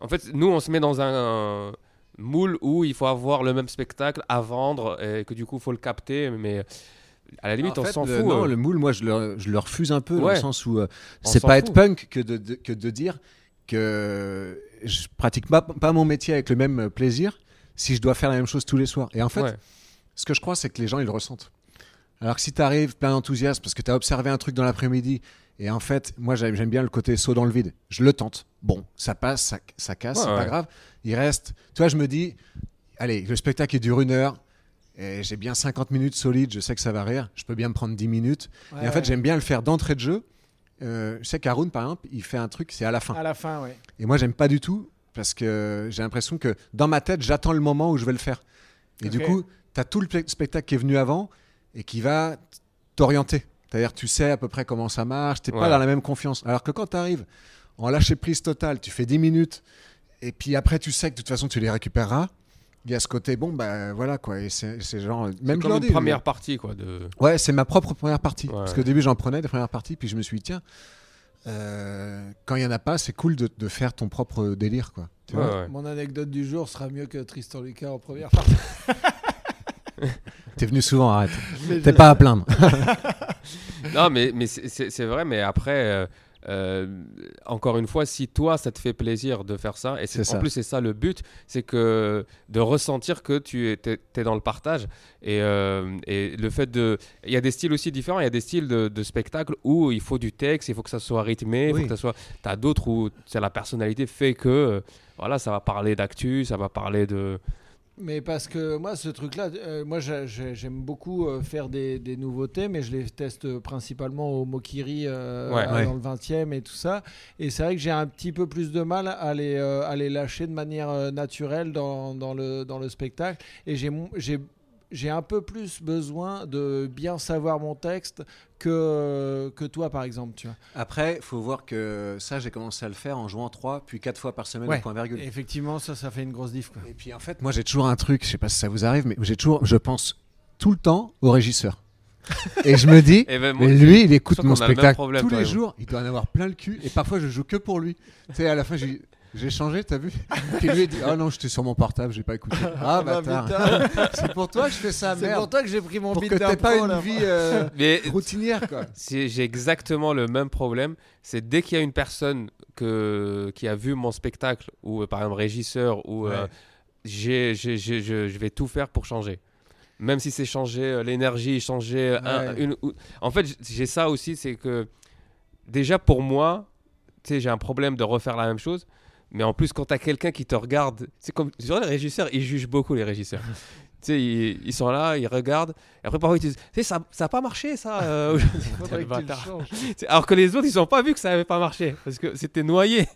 en fait nous on se met dans un, moule où il faut avoir le même spectacle à vendre et que du coup faut le capter mais à la limite En on s'en fout. Non, euh. le moule, moi, je le, je le refuse un peu dans le sens où euh, c'est pas être punk que de, de- que de dire que je pratique pas, pas mon métier avec le même plaisir si je dois faire la même chose tous les soirs. Et en fait, Ouais. ce que je crois, c'est que les gens, ils le ressentent. Alors que si tu arrives plein d'enthousiasme parce que tu as observé un truc dans l'après-midi, et en fait, moi, j'aime bien le côté saut dans le vide. Je le tente. Bon, ça passe, ça, ça casse, Ouais, c'est ouais. pas grave. Il reste. Tu vois, je me dis, allez, le spectacle, il dure une heure. Et j'ai bien 50 minutes solides, je sais que ça va rire. Je peux bien me prendre 10 minutes. et en fait, j'aime bien le faire d'entrée de jeu. Euh, je sais qu'Haroun, par exemple, il fait un truc, c'est à la fin. À la fin, ouais. Et moi, j'aime pas du tout parce que j'ai l'impression que dans ma tête, j'attends le moment où je vais le faire. Et du coup, tu as tout le pe- spectacle qui est venu avant et qui va t'orienter. C'est-à-dire, tu sais à peu près comment ça marche, tu pas Ouais. dans la même confiance. Alors que quand tu arrives en lâcher prise totale, tu fais 10 minutes et puis après, tu sais que de toute façon, tu les récupéreras. Il y a ce côté, bon, bah voilà quoi. Et c'est genre. Même comme une dis, première partie quoi de Ouais, c'est ma propre première partie. Ouais. Parce qu'au début, j'en prenais des premières parties, puis je me suis dit, tiens, euh, quand il n'y en a pas, c'est cool de, de faire ton propre délire, quoi. Tu Ouais, vois ouais. Mon anecdote du jour sera mieux que Tristan Lucas en première partie. T'es venu souvent, arrête. T'es pas à plaindre. Non, mais, mais c'est- vrai, mais après, euh, euh, encore une fois, si toi, ça te fait plaisir de faire ça, et c'est- C'est en ça. plus, c'est ça le but, c'est que de ressentir que tu es, dans le partage. Et, euh, et le fait de. Il y a des styles aussi différents, il y a des styles de, de spectacle où il faut du texte, il faut que ça soit rythmé, il Oui. faut que ça soit. T'as d'autres où c'est la personnalité fait que. euh, voilà, ça va parler d'actu, ça va parler de. Mais parce que moi, ce truc-là, euh, moi j'a- j'ai- j'aime beaucoup euh, faire des, des nouveautés, mais je les teste principalement au Mokiri euh, Ouais. à- Ouais. dans le 20e et tout ça. Et c'est vrai que j'ai un petit peu plus de mal à les, euh, à les lâcher de manière euh, naturelle dans, dans le, dans le spectacle. Et j'ai j'ai un peu plus besoin de bien savoir mon texte que, que toi, par exemple. Tu vois. Après, faut voir que ça, j'ai commencé à le faire en jouant 3 puis 4 fois par semaine Ouais. au point virgule. Effectivement, ça, ça fait une grosse diff. Quoi. Et puis en fait, moi j'ai toujours un truc, je sais pas si ça vous arrive, mais j'ai toujours, je pense tout le temps au régisseur. Et je me dis, Et ben, moi, mais lui, il écoute je mon spectacle problème, tous les jours, il doit en avoir plein le cul, et parfois je joue que pour lui. Tu sais, à la fin, j'ai j'ai changé, t'as vu Puis lui, il dit, oh non, j'étais sur mon portable, j'ai pas écouté. Ah bah, bâtard, putain. c'est pour toi que je fais ça, C'est merde. pour toi que j'ai pris mon Pour beat que t'aies pas d'impro, une là. vie euh, Mais routinière, quoi. j'ai exactement le même problème. C'est dès qu'il y a une personne que, qui a vu mon spectacle, ou euh, par exemple régisseur, ou euh, Ouais. j'ai, j'ai- j'ai- je, je vais tout faire pour changer. Même si c'est changer euh, l'énergie, changer euh, un- Ouais. une. ou- En fait, j- j'ai ça aussi, c'est que déjà pour moi, tu sais, j'ai un problème de refaire la même chose. Mais en plus, quand tu as quelqu'un qui te regarde, c'est comme. Tu vois, les régisseurs, ils jugent beaucoup les régisseurs. tu sais, ils, ils sont là, ils regardent. Et après, parfois, ils te disent Tu sais, ça n'a pas marché, ça. euh, aujourd'hui. Alors que les autres, ils n'ont pas vu que ça n'avait pas marché. Parce que c'était noyé.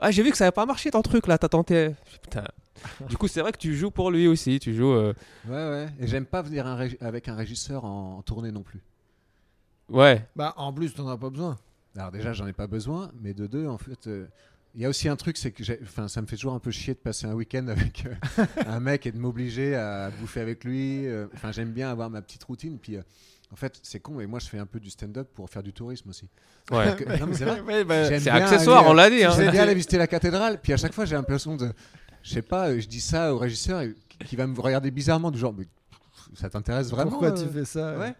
Ah, j'ai vu que ça n'avait pas marché ton truc là, t'as tenté. Putain. Du coup, c'est vrai que tu joues pour lui aussi. Tu joues. euh, Ouais, ouais. Et j'aime pas venir un régi- avec un régisseur en, en tournée non plus. Ouais. Bah, en plus, t'en as pas besoin. Alors déjà, j'en ai pas besoin, mais de deux, en fait, euh, il y a aussi un truc, c'est que enfin, ça me fait toujours un peu chier de passer un week-end avec euh, un mec et de m'obliger à bouffer avec lui. euh, Enfin, j'aime bien avoir ma petite routine. Puis, euh, en fait, c'est con, mais moi, je fais un peu du stand-up pour faire du tourisme aussi. Ouais. Parce que- non, mais c'est vrai. Bah, C'est accessoire, aller, on l'a dit. Hein. J'aime bien aller visiter la cathédrale, puis à chaque fois, j'ai l'impression de, je sais pas, je dis ça au régisseur qui va me regarder bizarrement, du genre, mais ça t'intéresse vraiment Pourquoi euh tu fais ça? Ouais.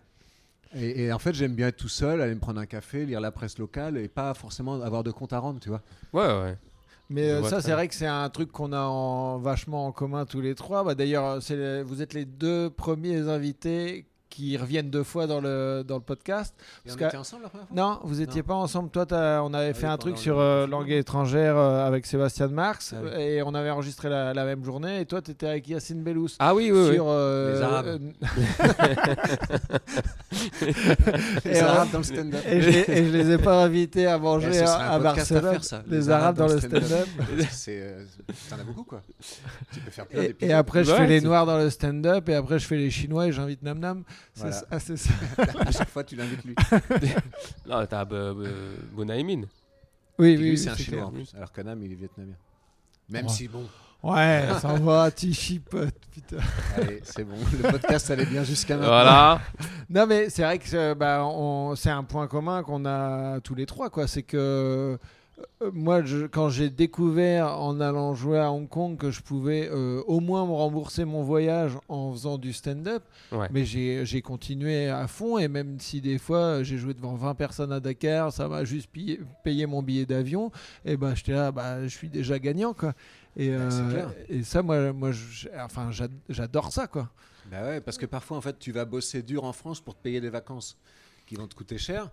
Et, et en fait, j'aime bien être tout seul, aller me prendre un café, lire la presse locale et pas forcément avoir de compte à rendre, tu vois. Ouais, ouais. Mais euh, ça, c'est vrai que c'est un truc qu'on a en- vachement en commun tous les trois. Bah, D'ailleurs, les- vous êtes les deux premiers invités qui reviennent deux fois dans le, dans le podcast. Et Parce on était ensemble la première fois? Non, vous étiez Non. pas ensemble. Toi, on avait Ah fait oui, un truc sur euh, langue étrangère euh, avec Sébastien Marx Ah oui. et on avait enregistré la, la même journée. Et toi, tu étais avec Yacine Bellous. Ah oui, oui, oui. sur euh, Les Arabes. euh, Les Et, euh, Arabes dans le stand-up. et, je, les- et je les ai pas invités à Eh, manger serait à, à Barcelone. faire, ça. Les, Arabes dans le stand-up. Euh, T'en as beaucoup, quoi. Tu peux faire plein Et, et après, je fais les Noirs dans le stand-up. Et après, je fais les Chinois et j'invite Nam Nam. C'est Voilà. ça- à chaque fois, tu l'invites lui. Non, t'as euh, euh, Bonaïmin. Oui, Puis oui, lui, oui, c'est un chinois clair. en plus, alors que Nam, il est vietnamien. Même Ouais. si, bon, Ouais, ça va, tu chipotes, putain. allez, c'est bon. Le podcast allait bien jusqu'à maintenant. Voilà. Non, mais c'est vrai que c'est- bah, on- c'est un point commun qu'on a tous les trois, quoi. C'est que euh, moi, je- quand j'ai découvert en allant jouer à Hong Kong que je pouvais euh, au moins me rembourser mon voyage en faisant du stand-up, Ouais. mais j'ai j'ai continué à fond et même si des fois j'ai joué devant 20 personnes à Dakar, ça m'a juste payé, payé mon billet d'avion, et ben j'étais là, bah, je suis déjà gagnant, quoi. Et, Bah, c'est euh, clair. et ça, moi, moi enfin, j'ad- j'adore ça, quoi. Bah ouais, parce que parfois, en fait, tu vas bosser dur en France pour te payer des vacances qui vont te coûter cher.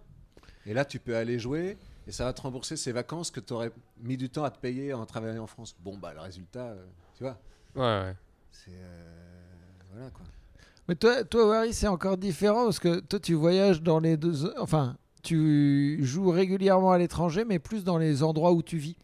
Et là, tu peux aller jouer et ça va te rembourser ces vacances que tu aurais mis du temps à te payer en travaillant en France. Bon, bah, le résultat, euh, tu vois, Ouais, ouais. c'est. euh, voilà quoi. Mais toi, toi Harry, c'est encore différent parce que toi, tu voyages dans les deux. Enfin, tu joues régulièrement à l'étranger, mais plus dans les endroits où tu vis.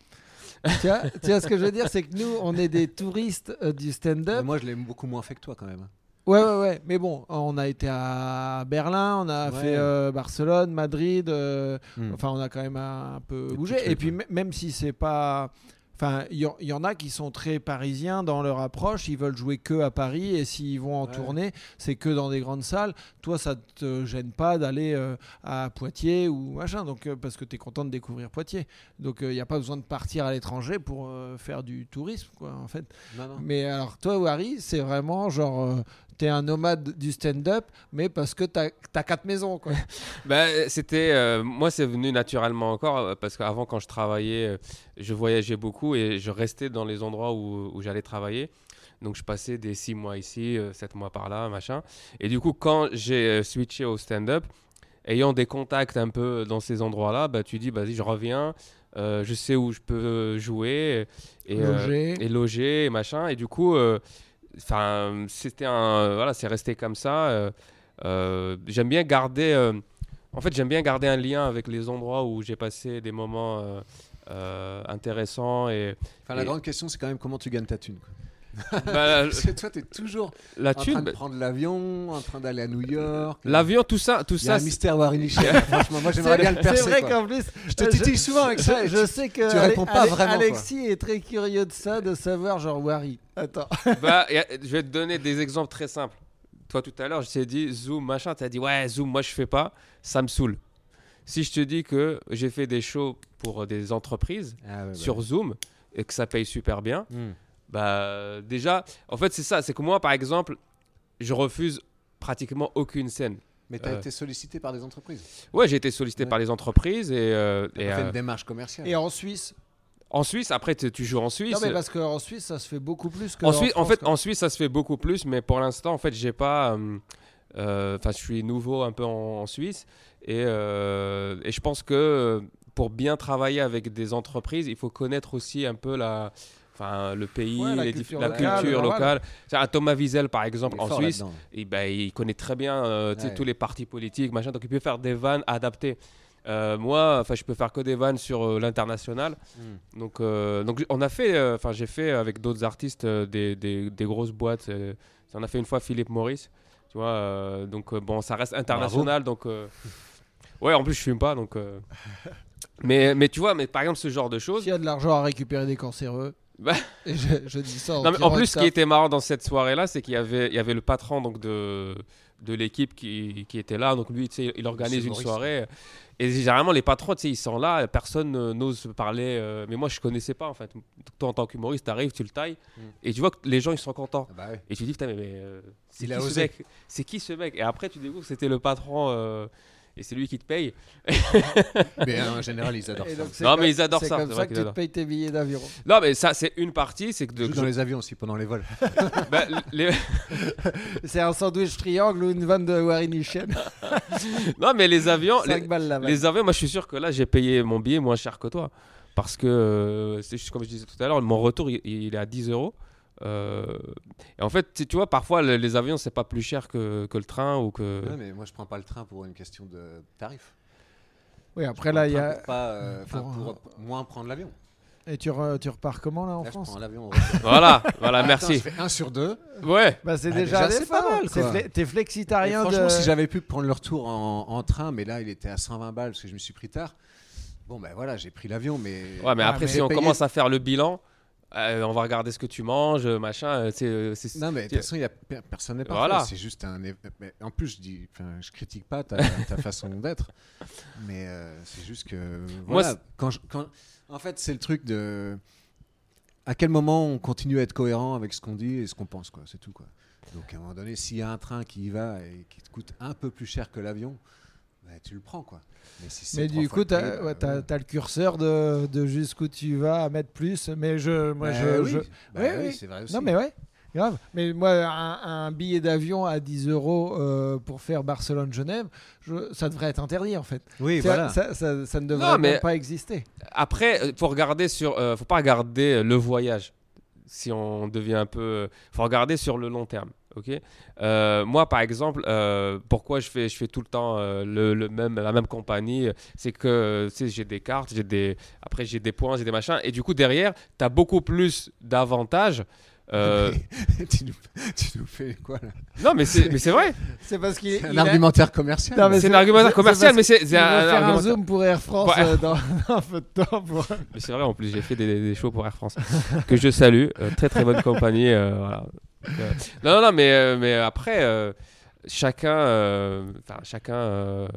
tu, vois, tu vois ce que je veux dire? C'est que nous, on est des touristes euh, du stand-up. moi, je l'aime beaucoup moins fait que toi quand même. Ouais, ouais, ouais. Mais bon, on a été à Berlin, on a Ouais. fait euh, Barcelone, Madrid. euh, Hmm. Enfin, on a quand même un, un peu Des bougé. Et puis, ouais. même si c'est pas. Enfin, il y, en- il y en a qui sont très parisiens dans leur approche. Ils veulent jouer que à Paris. Et s'ils vont en Ouais. tournée, c'est que dans des grandes salles. Toi, ça te gêne pas d'aller euh, à Poitiers ou machin. Donc, euh, parce que tu es content de découvrir Poitiers. Donc, il n'y a pas besoin de partir à l'étranger pour euh, faire du tourisme, quoi, en fait. Non, non. Mais alors, toi, Harry, c'est vraiment genre. T'es un nomade du stand-up, mais parce que t'as as quatre maisons, quoi. Bah, c'était euh, moi c'est venu naturellement encore euh, parce qu'avant quand je travaillais euh, je voyageais beaucoup et je restais dans les endroits où, où j'allais travailler donc je passais des 6 mois ici 7 mois par là machin et du coup quand j'ai switché au stand-up ayant des contacts un peu dans ces endroits là bah tu dis vas-y je reviens euh, je sais où je peux jouer et, euh, Loger. et loger et machin et du coup euh, enfin c'était un voilà c'est resté comme ça euh, euh, j'aime bien garder euh, en fait j'aime bien garder un lien avec les endroits où j'ai passé des moments euh, intéressants et Enfin, la Et- grande question, c'est quand même comment tu gagnes ta thune. quoi. Bah, Parce que toi, t'es toujours la en train de bah, prendre l'avion, en train d'aller à New York. l'avion, tout ça, tout ça. un mystère Warren Michel. Franchement, moi, j'aimerais bien le C'est percer. vrai quoi. qu'en plus, Je te euh, titille souvent avec ça. je, sais que tu réponds pas Ale- vraiment, quoi. Alexis est très curieux de ça, de savoir genre Wari. Attends. Bah, a- je vais te donner des exemples très simples. Toi, tout à l'heure, je t'ai dit Zoom, machin. Tu as dit, ouais, Zoom, moi, je fais pas. Ça me saoule. Si je te dis que j'ai fait des shows pour des entreprises Ah ouais, ouais. sur Zoom et que ça paye super bien, Hmm. Bah, déjà, en fait, c'est ça. C'est que moi, par exemple, je refuse pratiquement aucune scène. Mais t'as Euh. été sollicité par des entreprises. Ouais, j'ai été sollicité Ouais. par les entreprises et, euh, T'as et, fait euh, une démarche commerciale. Et en Suisse? En Suisse, après, tu tu joues en Suisse. Non, mais parce qu'en Suisse, ça se fait beaucoup plus que. En, Suisse, en France, fait, quoi. en Suisse, ça se fait beaucoup plus, mais pour l'instant, en fait, j'ai pas. euh, euh, Enfin, je suis nouveau un peu en, en Suisse et, euh, et je pense que pour bien travailler avec des entreprises, il faut connaître aussi un peu la. Enfin, le pays, Ouais, la les culture la locale, culture un Thomas Wiesel, par exemple, en Suisse, et ben, il connaît très bien euh, Ouais. tous les partis politiques, machin, donc il peut faire des vannes adaptées. Euh, moi, enfin, je peux faire que des vannes sur euh, l'international. Hmm. Donc, donc on a fait, enfin j'ai fait avec d'autres artistes des, des- des grosses boîtes. on a fait une fois Philippe Maurice, tu vois. donc bon, ça reste international, donc euh, ouais. En plus, je fume pas, donc. mais mais tu vois, mais par exemple ce genre de choses. S'il y a de l'argent à récupérer des cancéreux. Bah. Je, je dis ça en Non, mais en tirant plus, ce qui était marrant dans cette soirée-là, c'est qu'il y avait, il y avait le patron donc de de l'équipe qui, qui était là. Donc lui, tu sais, il organise une Maurice. soirée. Et généralement, les patrons, tu sais, ils sont là, personne euh, n'ose parler. euh, mais moi, je connaissais pas en fait. Toi, en tant qu'humoriste, t'arrives, tu le tailles, Mm. et tu vois que les gens, ils sont contents. Ah bah ouais. Et tu te dis, putain, mais, mais, euh, c'est qui ce mec? C'est qui ce mec? Et après, tu découvres que c'était le patron euh, et c'est lui qui te paye. Mais en général, ils adorent ça. donc, Non, comme- mais ils adorent c'est ça, comme c'est ça vrai que qu'ils tu te payes tes billets d'avion. Non, mais ça, c'est une partie. C'est que Ils de, dans les avions aussi pendant les vols. bah, les- C'est un sandwich triangle ou une vanne de Warren Michel. non, mais les avions, les, 5 balles. Les avions, moi je suis sûr que là j'ai payé mon billet moins cher que toi. Parce que, euh, c'est juste comme je disais tout à l'heure, mon retour il, il est à 10 euros. Euh, et en fait, tu tu vois, parfois le- les avions c'est pas plus cher que, que le train ou que. Ouais, mais moi, je prends pas le train pour une question de tarif. Oui, après là, il y a. pour pas, euh, pour, pour moins prendre l'avion. Et tu, re- tu repars comment là en Là, je France prends l'avion. Voilà, voilà, Attends, merci. je fais un sur deux. Ouais, Bah, c'est Bah, déjà, déjà, c'est pas mal, fle- T'es Et flexitarien franchement, de. si j'avais pu prendre le retour en, en train, mais là, il était à 120 balles parce que je me suis pris tard. Bon, ben voilà, j'ai pris l'avion, mais. ouais, mais Ah, après mais si on commence à faire le bilan, euh, on va regarder ce que tu manges, machin. euh, c'est, euh, Non, mais de toute façon, y a personne n'est parfait. Voilà. C'est juste un. mais en plus, je dis, je critique pas ta, ta façon d'être, mais euh, c'est juste que. Moi, Voilà, quand je- quand- en fait, c'est le truc de. À quel moment on continue à être cohérent avec ce qu'on dit et ce qu'on pense, quoi. C'est tout, quoi. Donc, à un moment donné, s'il y a un train qui y va et qui te coûte un peu plus cher que l'avion, bah, tu le prends, quoi. Mais, si du coup, t'as bah, ouais, t'as le curseur de, de jusqu'où tu vas à mettre plus. Mais je. Moi, Bah je, oui, je- bah oui, oui, oui. c'est vrai aussi. Non, mais ouais, grave. Mais moi, un, un billet d'avion à 10 euros euh, pour faire Barcelone-Genève, ça devrait être interdit en fait. Oui, Ça- voilà. ça, ça- ça ne devrait Non, mais- pas exister. Après, euh, faut regarder sur, euh, faut pas regarder le voyage. Si on devient un peu, faut regarder sur le long terme. Ok. Euh, moi, par exemple, euh, pourquoi je fais, je fais tout le temps euh, le, le même, la même compagnie, c'est que j'ai des cartes, j'ai des, après j'ai des points, j'ai des machins, et du coup derrière, tu as beaucoup plus d'avantages. Euh, tu, nous, tu nous fais quoi là? Non, mais c'est, mais c'est vrai. C'est parce qu'il un a- argumentaire commercial. Non, mais C'est un argumentaire commercial, mais c'est, un, faire un argumentaire- zoom pour Air France Ouais. euh, dans, dans un peu de temps. Pour... Mais c'est vrai, en plus, j'ai fait des, des shows pour Air France que je salue. euh, très très bonne compagnie. euh, voilà. Donc, euh, non, non, non, mais, euh, mais après, euh, chacun. euh, Enfin, chacun. euh,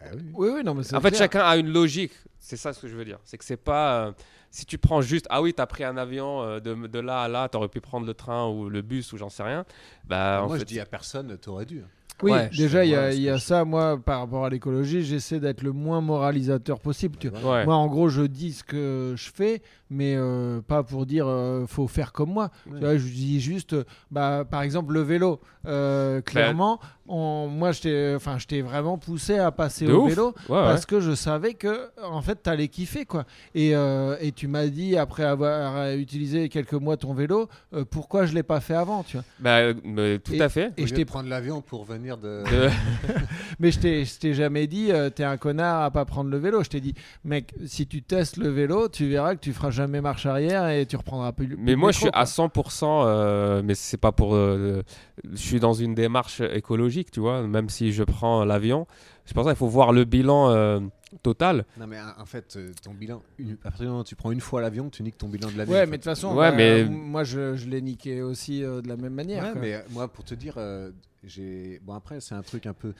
Bah oui. Oui, oui, non, mais c'est en fait, clair. chacun a une logique. C'est ça ce que je veux dire. C'est que c'est pas. euh, si tu prends juste. Ah oui, t'as pris un avion euh, de, de là à là, t'aurais pu prendre le train ou le bus ou j'en sais rien. Bah, en Moi, fait, je dis à personne, t'aurais dû. Oui, Ouais, déjà, il y a, y ça. Moi, par rapport à l'écologie, j'essaie d'être le moins moralisateur possible. Tu... vois. Ouais. Moi, en gros, je dis ce que je fais, mais euh, pas pour dire euh, faut faire comme moi. Ouais. Tu vois, je dis juste, bah, par exemple, le vélo. Euh, clairement, on- moi, je t'ai enfin, je t'ai vraiment poussé à passer De au ouf. vélo Ouais, ouais. parce que je savais que, en fait, t'allais kiffer, quoi. Et, euh, et tu m'as dit, après avoir utilisé quelques mois ton vélo, euh, pourquoi je l'ai pas fait avant, tu vois. Bah, mais tout à fait. Et je t'ai prendre l'avion pour venir de. de- Mais je t'ai, je t'ai jamais dit, euh, t'es un connard à pas prendre le vélo. Je t'ai dit, mec, si tu testes le vélo, tu verras que tu feras jamais marche arrière et tu reprendras plus. plus Mais moi, je suis à 100%, euh, mais c'est pas pour. euh, je suis dans une démarche écologique, tu vois, même si je prends l'avion. C'est pour ça qu'il faut voir le bilan euh, total. Non, mais en fait, ton bilan, une- à partir du moment où tu prends une fois l'avion, tu niques ton bilan de l'année. Ouais, mais de toute façon, Ouais, bah, mais- moi je, je l'ai niqué aussi euh, de la même manière. Ouais, quoi. mais moi, pour te dire, euh, j'ai. Bon, après, c'est un truc un peu.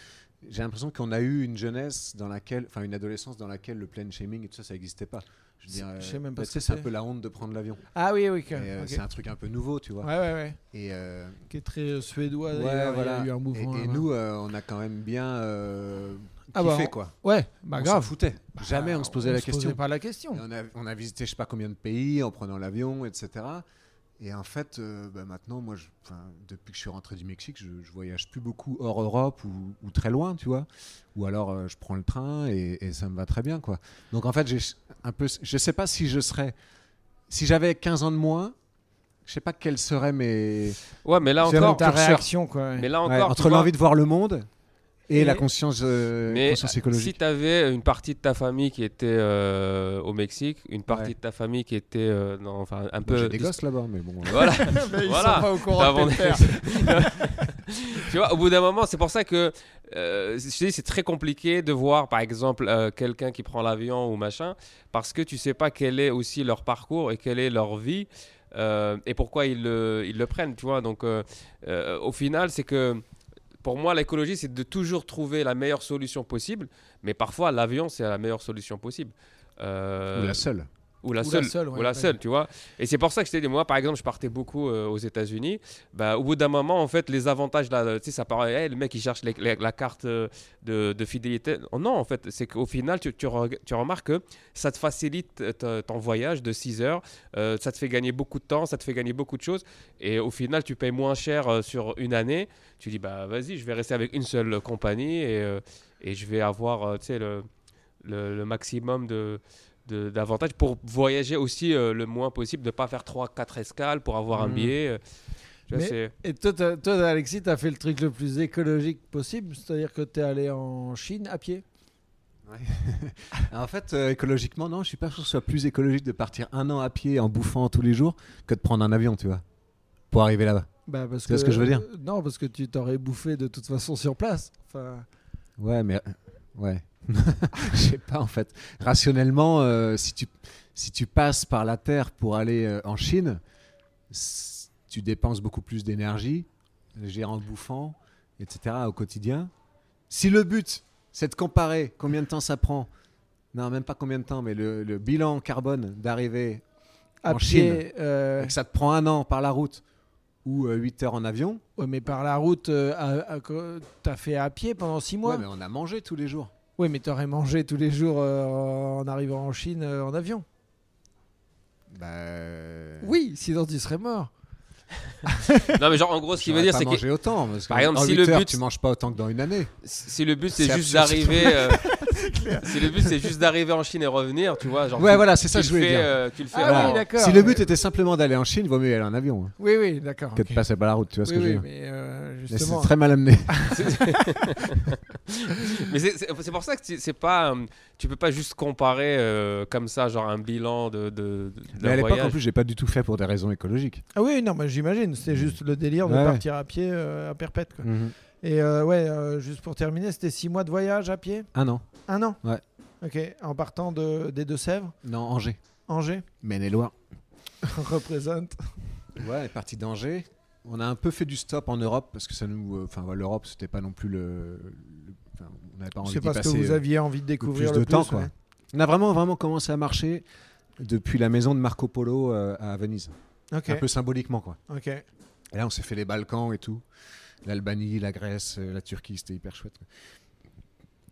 J'ai l'impression qu'on a eu une jeunesse dans laquelle. Enfin, une adolescence dans laquelle le plane shaming et tout ça, ça n'existait pas. Je veux C'est- dire, je sais même pas tu ce sais, que c'est un peu la honte de prendre l'avion. Ah oui, oui, Et, euh, ok. C'est un truc un peu nouveau, tu vois. Ouais, ouais, ouais. Et, euh, Qui est très euh, suédois. ouais, voilà. Il y a eu un Et, mouvement. et là-bas. nous, euh, on a quand même bien euh, Ah bah, kiffé, on- quoi. Ouais, bah on s'en grave. foutait. Jamais on se posait la se question. posait pas la question. Et on, a, on a visité je sais pas combien de pays en prenant l'avion, etc. Et en fait, euh, bah, maintenant, moi, je- depuis que je suis rentré du Mexique, je, je voyage plus beaucoup hors Europe ou, ou très loin, tu vois. Ou alors, euh, je prends le train et, et ça me va très bien, quoi. Donc, en fait, j'ai un peu, je sais pas si je serais, si j'avais 15 ans de moins, je sais pas quelles seraient mes, Ouais, mais là C'est encore. ta réaction, quoi. ouais. Mais là Ouais, encore. tu entre vois, l'envie de voir le monde et, Et- la conscience, euh, Mais conscience si écologique. tu avais une partie de ta famille qui était euh, au Mexique, une partie Ouais. de ta famille qui était euh, non, enfin, un Bon, peu. j'ai des gosses là-bas, mais bon. Voilà. Mais ils Voilà. sont pas au courant de. Tu vois, au bout d'un moment, c'est pour ça que euh, c'est très compliqué de voir, par exemple, euh, quelqu'un qui prend l'avion ou machin, parce que tu sais pas quel est aussi leur parcours et quelle est leur vie euh, et pourquoi ils le, ils le prennent, tu vois. Donc, euh, au final, c'est que pour moi, l'écologie, c'est de toujours trouver la meilleure solution possible, mais parfois, l'avion, c'est la meilleure solution possible. La seule. Ou la Ou la seule, ouais, ou la ouais. seule, tu vois. Et c'est pour ça que je t'ai dit, moi, par exemple, je partais beaucoup euh, aux États-Unis. Bah, au bout d'un moment, en fait, les avantages, là, tu sais, ça paraît, hey, le mec, il cherche les- les- la carte euh, de, de fidélité. Oh, non, en fait, c'est qu'au final, tu, tu, remarques que ça te facilite euh, ton voyage de 6 heures. euh, ça te fait gagner beaucoup de temps, ça te fait gagner beaucoup de choses. Et au final, tu payes moins cher sur une année. Tu dis, bah, vas-y, je vais rester avec une seule compagnie et, et je vais avoir, tu sais, le, le, le maximum de- d'avantages pour voyager aussi euh, le moins possible, de ne pas faire 3-4 escales pour avoir un Mhm. billet. euh, vois, Mais- Et toi, toi, Alexis, tu as fait le truc le plus écologique possible, c'est-à-dire que tu es allé en Chine à pied? En fait, euh, écologiquement, non, je suis pas sûr que ce soit plus écologique de partir un an à pied en bouffant tous les jours que de prendre un avion, tu vois, pour arriver là-bas. Bah, parce Tu vois ce que je veux dire? euh, Non, parce que tu t'aurais bouffé de toute façon sur place. Enfin, Ouais, mais ouais, je sais pas en fait. Rationnellement, euh, si tu si tu passes par la terre pour aller euh, en Chine, tu dépenses beaucoup plus d'énergie, dirais, en bouffant, etc. au quotidien. Si le but c'est de comparer combien de temps ça prend, non même pas combien de temps, mais le, le bilan carbone d'arriver à En pied. euh, et que ça te prend un an par la route ou 8 heures en avion, ouais, mais par la route, euh, t'as fait à pied pendant six mois. ouais, mais on a mangé tous les jours. Oui, mais t'aurais mangé tous les jours euh, en arrivant en Chine euh, en avion. Bah, Oui, sinon tu serais mort. Non, mais genre, en gros, ce qui veut dire, c'est que autant. Parce Par qu'en- exemple, en si le heures, but- tu manges pas autant que dans une année. si le but c'est juste d'arriver. euh, si le but c'est juste d'arriver en Chine et revenir, tu vois. Genre, Ouais, tu- voilà, c'est ça tu que je voulais fais, dire. euh, tu le fais Ah oui, d'accord. Si le but était simplement d'aller en Chine, vaut mieux aller en avion hein, Oui, oui, d'accord. que ok. de passer par la route. Tu vois ce Oui, que je oui, veux dire mais euh, Mais justement. C'est très mal amené. Mais c'est- pour ça que tu- c'est pas. euh, tu peux pas juste comparer euh, comme ça, genre un bilan de. de, de- Mais à l'époque, en plus, j'ai pas du tout fait pour des raisons écologiques. Ah oui, non, mais j'imagine. C'est juste le délire de partir à pied euh, à perpète. quoi. Et euh, ouais, euh, juste pour terminer, c'était six mois de voyage à pied? Ah non, Un an? Ouais. Ok, en partant de, des Deux-Sèvres, non, Angers. Angers, Maine-et-Loire. représente. Ouais, on est parti d'Angers. On a un peu fait du stop en Europe parce que ça nous. euh, Enfin, l'Europe, c'était pas non plus le. on n'avait pas envie parce que passer. vous euh, aviez envie de découvrir plus le de temps, plus, quoi. ouais. On a vraiment, vraiment commencé à marcher depuis la maison de Marco Polo euh, à Venise. Un peu symboliquement, quoi. ok. Et là, on s'est fait les Balkans et tout. L'Albanie, la Grèce, euh, la Turquie, c'était hyper chouette. quoi.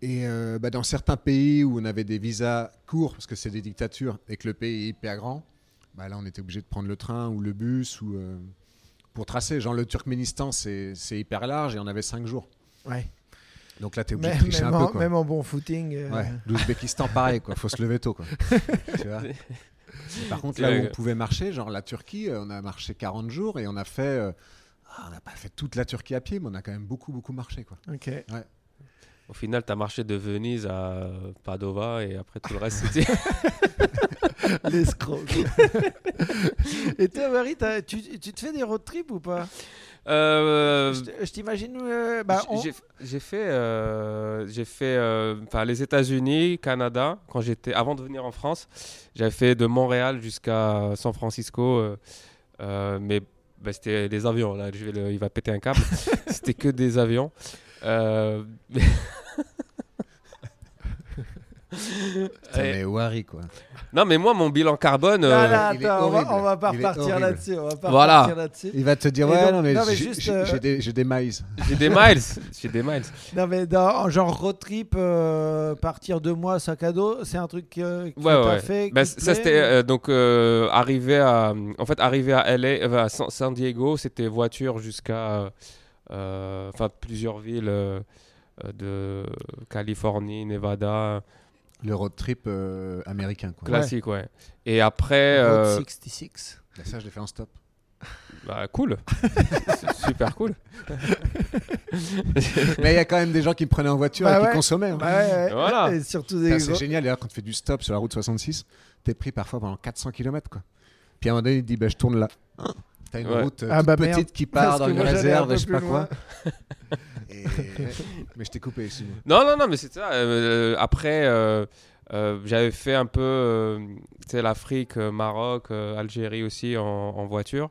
Et euh, bah, dans certains pays où on avait des visas courts, parce que c'est des dictatures, et que le pays est hyper grand, bah, là, on était obligé de prendre le train ou le bus ou, pour tracer. Genre, le Turkménistan, c'est c'est hyper large et on avait 5 jours. Ouais. Donc là, tu es obligé Mais- de tricher même, un peu. en, Quoi. même en bon footing. euh, Ouais, l'Ouzbékistan, pareil, quoi. Faut se lever tôt, quoi. tu vois Et Par contre, là où on pouvait marcher, genre la Turquie, euh, on a marché 40 jours et on a fait euh, Ah, on n'a pas fait toute la Turquie à pied, mais on a quand même beaucoup, beaucoup marché. Quoi. Ok. Au final, tu as marché de Venise à Padova et après tout le reste, c'était. L'escroc. Et toi, Marie, tu, tu te fais des road trips ou pas? Euh, Je t'imagine. euh, bah, on- J'ai fait, euh, j'ai fait euh, enfin, les États-Unis, Canada, quand j'étais avant de venir en France. J'avais fait de Montréal jusqu'à San Francisco, euh, euh, mais bah, c'était des avions. Là, je vais le- il va péter un câble. c'était que des avions. Euh, Putain, mais Wari, quoi. non, mais moi, mon bilan carbone. Euh, attends, on, va, on va pas repartir là-dessus. Voilà. là-dessus. Il va te dire, ouais, donc- non, mais, mais j'ai- juste, j'ai euh, des, des maïs. J'ai des miles. J'ai des miles. Non, mais dans, genre road trip, euh, partir deux mois sac à dos, c'est un truc euh, que Ouais, ouais. fait. qui Ben, ça c'était euh, donc euh, arrivé à en fait arrivé à LA euh, à San, San Diego c'était voiture jusqu'à euh, enfin plusieurs villes euh, euh, de Californie Nevada Le road trip euh, américain, quoi. classique ouais et après Road euh, 66. Bah, ça, je l'ai fait en stop. bah, cool super cool mais il y a quand même des gens qui me prenaient en voiture Bah et qui ouais. consommaient. hein. Bah ouais, ouais. Voilà. Et surtout des Putain, C'est génial, d'ailleurs, quand tu fais du stop sur la route 66, t'es pris parfois pendant 400 km. Quoi. Puis à un moment donné, il te dit bah, Je tourne là. T'as une Ouais. route euh, Ah toute bah petite merde. qui part Parce dans une réserve je sais pas loin. quoi. Et- Mais je t'ai coupé, sinon. Non, non, non, mais c'est ça. euh, après, euh, euh, j'avais fait un peu euh, tu sais, l'Afrique, euh, Maroc, euh, Algérie aussi en, en voiture.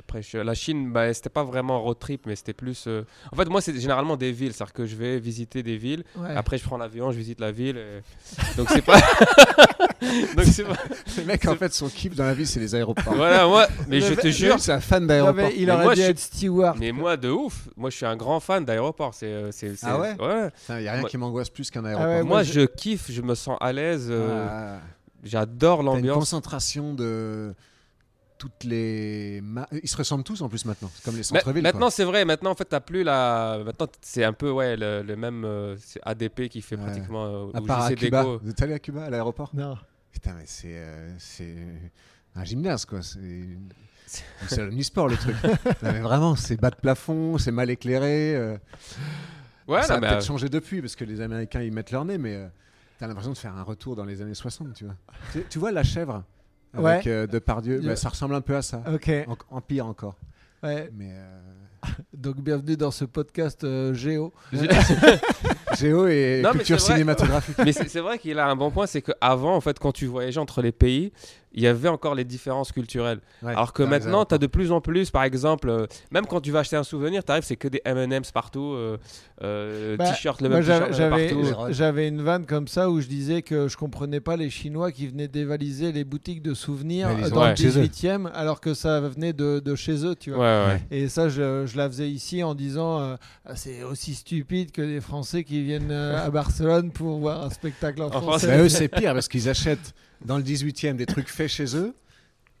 Après, je- la Chine, bah, c'était pas vraiment road trip, mais c'était plus. euh, En fait, moi, c'est généralement des villes. C'est-à-dire que je vais visiter des villes. Ouais. Après, je prends l'avion, je visite la ville. et- Donc, c'est pas. Donc, c'est pas. Le mec, en fait, son kiff dans la vie, c'est les aéroports. Voilà, moi, mais Le je te jure. c'est un fan d'aéroport. il aurait moi, dû je suis- être steward. Mais moi, de ouf. Moi, je suis un grand fan d'aéroport. C'est, euh, c'est, Ah ouais ouais. Il n'y a rien Moi- qui m'angoisse plus qu'un ouais, aéroport. moi, Moi, je- je kiffe, je me sens à l'aise. euh, Ah. J'adore T'as une l'ambiance. concentration de toutes les. ma- Ils se ressemblent tous en plus maintenant. C'est comme les Ma- centres-villes. maintenant, c'est vrai. Maintenant, en fait, t'as plus la. Maintenant, c'est un peu ouais le, le même. euh, ADP qui fait Ouais. pratiquement. euh. À part à Cuba. Vous êtes allé à Cuba, à l'aéroport? Non. Putain, mais c'est euh, c'est un gymnase, quoi. C'est c'est l'omnisport, le truc. Non, mais vraiment, c'est bas de plafond, c'est mal éclairé. euh. Ouais, ça non, a peut-être euh, changé depuis, parce que les Américains, ils mettent leur nez, mais euh, t'as l'impression de faire un retour dans les années 60, tu vois. tu, tu vois la chèvre? Avec Ouais. euh, Depardieu, bah, ça ressemble un peu à ça. Ok. En, en pire encore. Ouais. Mais euh, Donc, bienvenue dans ce podcast euh, Géo. Géo et Non, culture cinématographique. mais c'est c'est vrai qu'il a un bon point, c'est qu'avant, en fait, quand tu voyageais entre les pays, il y avait encore les différences culturelles. Ouais, Alors que maintenant, tu as de plus en plus, par exemple, euh, même quand tu vas acheter un souvenir, tu arrives, c'est que des M&M's partout, euh, euh, Bah, t-shirt, le Moi, même j'avais- t-shirt j'avais partout. partout. j'avais une vanne comme ça où je disais que je comprenais pas les Chinois qui venaient dévaliser les boutiques de souvenirs euh, dans le Ouais. chez eux. 18e alors que ça venait de, de chez eux, tu vois. ouais. Et ça, je, je la faisais ici en disant euh, c'est aussi stupide que les Français qui viennent euh, à Barcelone pour voir un spectacle en En français. Bah, eux, c'est pire parce qu'ils achètent dans le 18e des trucs faits chez eux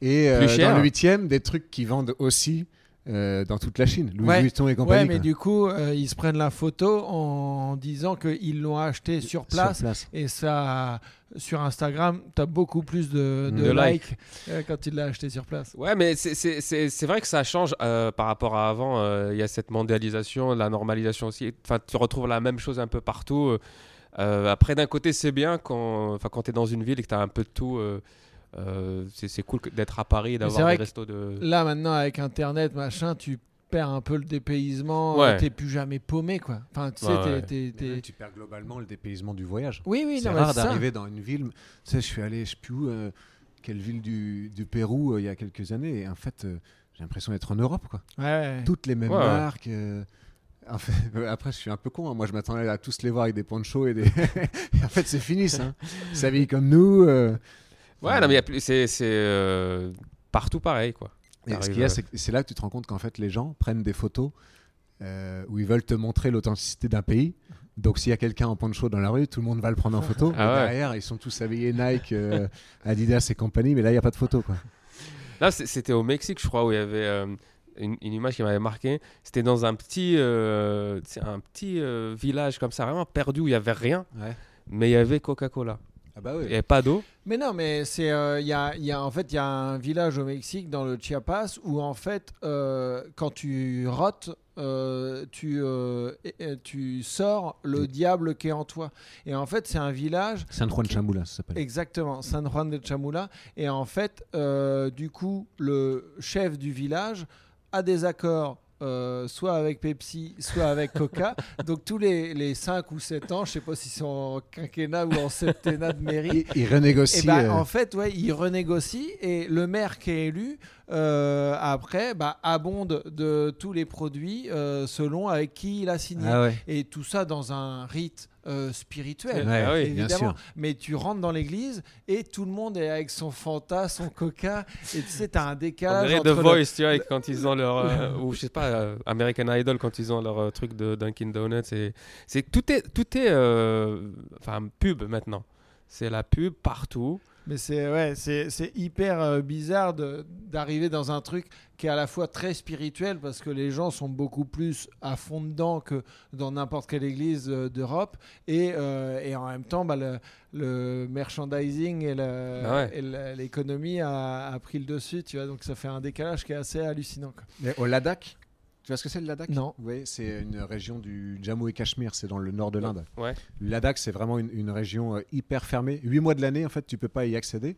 et euh, dans le 8e des trucs qui vendent aussi euh, dans toute la Chine. Louis Ouais. Vuitton et compagnie. Ouais, mais quoi. du coup, euh, ils se prennent la photo en disant qu'ils l'ont acheté sur place. Et ça, sur Instagram, tu as beaucoup plus de, de De likes euh, quand tu l'as acheté sur place. Ouais, mais c'est- vrai que ça change euh, par rapport à avant. euh, Il y a cette mondialisation, la normalisation aussi. Enfin, tu retrouves la même chose un peu partout. Euh. Après, d'un côté, c'est bien quand, enfin, quand tu es dans une ville et que tu as un peu de tout. euh, euh, c'est c'est cool d'être à Paris et d'avoir des restos de. Là, maintenant, avec Internet, machin, tu perds un peu le dépaysement. Ouais. Tu T'es plus jamais paumé, quoi. Enfin, tu sais, Ouais, t'es- ouais. t'es- Mais t'es- même, tu perds globalement le dépaysement du voyage. Oui, oui, c'est rare c'est ça. d'arriver dans une ville. Tu sais, je suis allé, je sais plus où, euh, quelle ville du, du Pérou euh, il y a quelques années, et en fait, euh, j'ai l'impression d'être en Europe, quoi. Ouais, ouais. Toutes les mêmes marques. euh, en fait, après, je suis un peu con. hein. Moi, je m'attendais à tous les voir avec des ponchos et des. en fait, c'est fini, ça. Ils s'habillent comme nous. euh. Ouais, non, mais c'est euh, partout pareil, quoi. Et ce qu'il y a, c'est là que tu te rends compte qu'en fait, les gens prennent des photos euh, où ils veulent te montrer l'authenticité d'un pays. Donc, s'il y a quelqu'un en poncho dans la rue, tout le monde va le prendre en photo. Ah ouais. derrière, ils sont tous habillés Nike, Adidas et compagnie, mais là, il n'y a pas de photo. Quoi. Là, c'était au Mexique, je crois, où il y avait une, une image qui m'avait marqué. C'était dans un petit, euh, un petit euh, village comme ça, vraiment perdu, où il y avait rien, mais il y avait Coca-Cola. Ah bah Il n'y avait pas d'eau. Mais non, mais c'est euh, il y a, il y a- en fait il y a un village au Mexique dans le Chiapas où en fait euh, quand tu rotes euh, tu euh, tu sors le Oui. diable qui est en toi et en fait c'est un village San Juan Chamula, ça s'appelle. Exactement, San Juan de Chamula. Et en fait, euh, du coup, le chef du village a des accords. euh, soit avec Pepsi, soit avec Coca. Donc tous les, les 5 ou 7 ans, je sais pas s'ils sont en quinquennat ou en septennat de mairie, Il, il renégocie. et ben, euh, en fait, ouais, il renégocie et le maire qui est élu, euh, après, bah, abonde de tous les produits selon avec qui il a signé. Ah ouais. Et tout ça dans un rite euh, spirituel. Ouais, Ah Évidemment, mais tu rentres dans l'église et tout le monde est avec son Fanta, son Coca, et tu sais, t'as un On décalage dirait entre The le- Voice, tu vois, quand ils ont leur. euh, ou je sais pas, euh, American Idol, quand ils ont leur truc de Dunkin' Donuts. et- C'est tout est, tout est enfin, pub maintenant. C'est la pub partout. Mais c'est ouais, c'est c'est hyper euh, bizarre de- d'arriver dans un truc qui est à la fois très spirituel parce que les gens sont beaucoup plus à fond dedans que dans n'importe quelle église euh, d'Europe et, euh, et en même temps bah, le, le merchandising et ouais. le- l'économie a, a pris le dessus, tu vois, donc ça fait un décalage qui est assez hallucinant. quoi. Mais au Ladakh, tu vois ce que c'est le Ladakh? Non. Oui, c'est une région du Jammu et Cachemire, c'est dans le nord de l'Inde. Ouais. Le Ladakh, c'est vraiment une, une région euh, hyper fermée. Huit mois de l'année, en fait, tu peux pas y accéder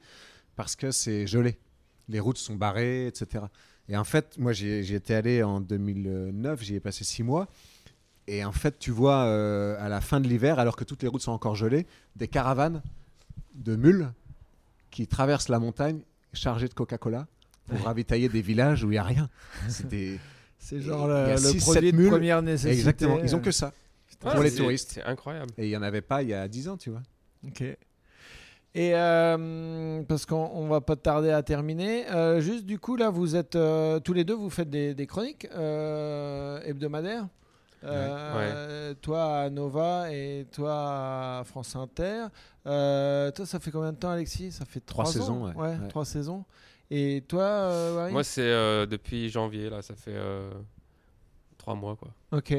parce que c'est gelé. Les routes sont barrées, etc. Et en fait, moi, j'y j'y étais allé en 2009, j'y ai passé six mois. Et en fait, tu vois, euh, à la fin de l'hiver, alors que toutes les routes sont encore gelées, des caravanes de mules qui traversent la montagne chargées de Coca-Cola pour ravitailler des villages où il n'y a rien. C'était C'est genre le, le six, produit de mules. première nécessité. Exactement. Ils ont euh, que ça. Pour les touristes. C'est incroyable. Et il n'y en avait pas il y a 10 ans, tu vois. Ok. Et euh, parce qu'on on va pas tarder à terminer, euh, juste du coup là, vous êtes euh, tous les deux, vous faites des, des chroniques euh, hebdomadaires. Euh, Toi à Nova et toi à France Inter. Euh, toi, ça fait combien de temps, Alexis? Ça fait Trois trois, saisons. Ouais. trois saisons. Et toi, euh, Moi, c'est euh, depuis janvier, là, ça fait euh, trois mois, quoi. Ok.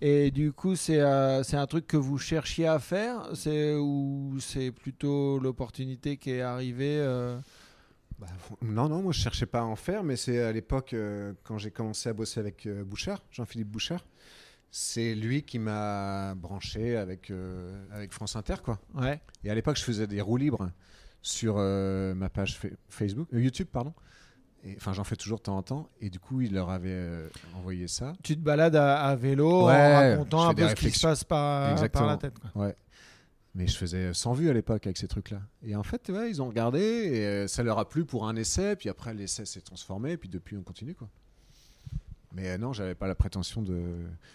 Et du coup, c'est euh, c'est un truc que vous cherchiez à faire? C'est ou c'est plutôt l'opportunité qui est arrivée euh, Bah, non, non, moi je cherchais pas à en faire, mais c'est à l'époque euh, quand j'ai commencé à bosser avec euh, Bouchard, Jean-Philippe Bouchard. C'est lui qui m'a branché avec, euh, avec France Inter, quoi. Ouais. Et à l'époque, je faisais des roues libres sur euh, ma page fa- Facebook, euh, YouTube, pardon. Et, Enfin, j'en fais toujours de temps en temps. Et du coup, il leur avait euh, envoyé ça. Tu te balades à, à vélo Ouais, en racontant un peu ce qui se passe par, par la tête. quoi. Mais je faisais 100 vues à l'époque avec ces trucs-là. Et en fait, ouais, ils ont regardé et ça leur a plu pour un essai. Puis après, l'essai s'est transformé. Puis depuis, on continue. quoi. Mais euh, non, j'avais pas la prétention de.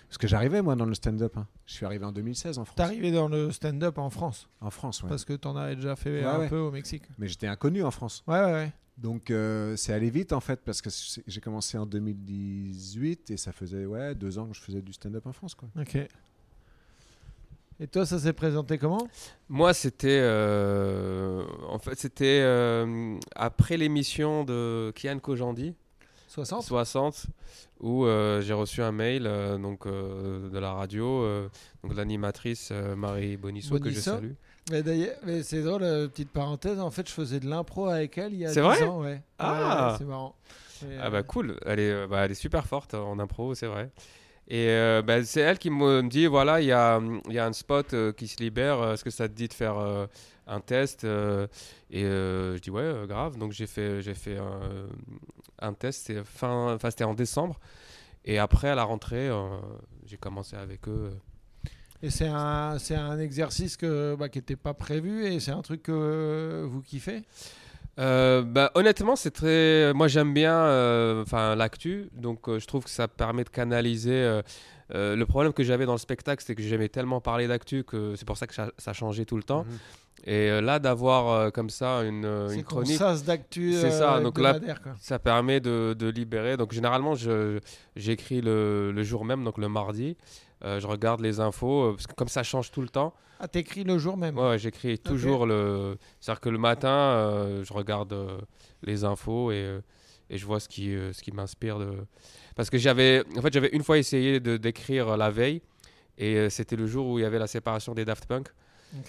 Parce que j'arrivais, moi, dans le stand-up. hein. Je suis arrivé en 2016 en France. T'es arrivé dans le stand-up en France? En France, ouais. parce que t'en avais déjà fait Ouais, un ouais. peu au Mexique. Mais j'étais inconnu en France. Ouais, ouais, ouais. Donc, euh, c'est allé vite, en fait, parce que j'ai commencé en 2018 et ça faisait ouais, deux ans que je faisais du stand-up en France. Quoi. Ok. Et toi, ça s'est présenté comment? Moi, c'était. euh, en fait, c'était euh, après l'émission de Kian Kojandi, 60 60, où euh, j'ai reçu un mail euh, donc, euh, de la radio, donc l'animatrice Marie Bonisso, que je salue. Mais d'ailleurs, c'est drôle, petite parenthèse. En fait, je faisais de l'impro avec elle il y a C'est 10 vrai ans. Ouais. Ah. Ouais, c'est marrant. Et, Ah bah cool, elle est, bah, elle est super forte en impro, c'est vrai. Et euh, bah, c'est elle qui me dit, voilà, il y a, y a un spot euh, qui se libère, est-ce que ça te dit de faire euh, un test euh, Et je dis, ouais, grave. Donc j'ai fait, fait un, test, c'était en décembre. Et après, à la rentrée, j'ai commencé avec eux. Et c'est un, un exercice que, bah, qui n'était pas prévu et c'est un truc que vous kiffez? Euh, bah, honnêtement, c'est très. Moi, j'aime bien euh, enfin l'actu, donc euh, je trouve que ça permet de canaliser. euh, le problème que j'avais dans le spectacle, c'est que j'aimais tellement parler d'actu que c'est pour ça que ça, ça changeait tout le temps. Mhm. Et là, d'avoir euh, comme ça une, C'est une chronique, sas d'actu C'est ça, euh, donc là- quoi. ça permet de, de libérer. Donc généralement, j'écris le, le jour même, donc le mardi. Euh, je regarde les infos, parce que comme ça change tout le temps, Ah, t'écris le jour même Ouais, j'écris toujours le. C'est-à-dire que le matin, euh, je regarde euh, les infos et, euh, et je vois ce qui, euh, ce qui m'inspire de. Parce que j'avais, en fait, j'avais une fois essayé de d'écrire la veille et euh, c'était le jour où il y avait la séparation des Daft Punk.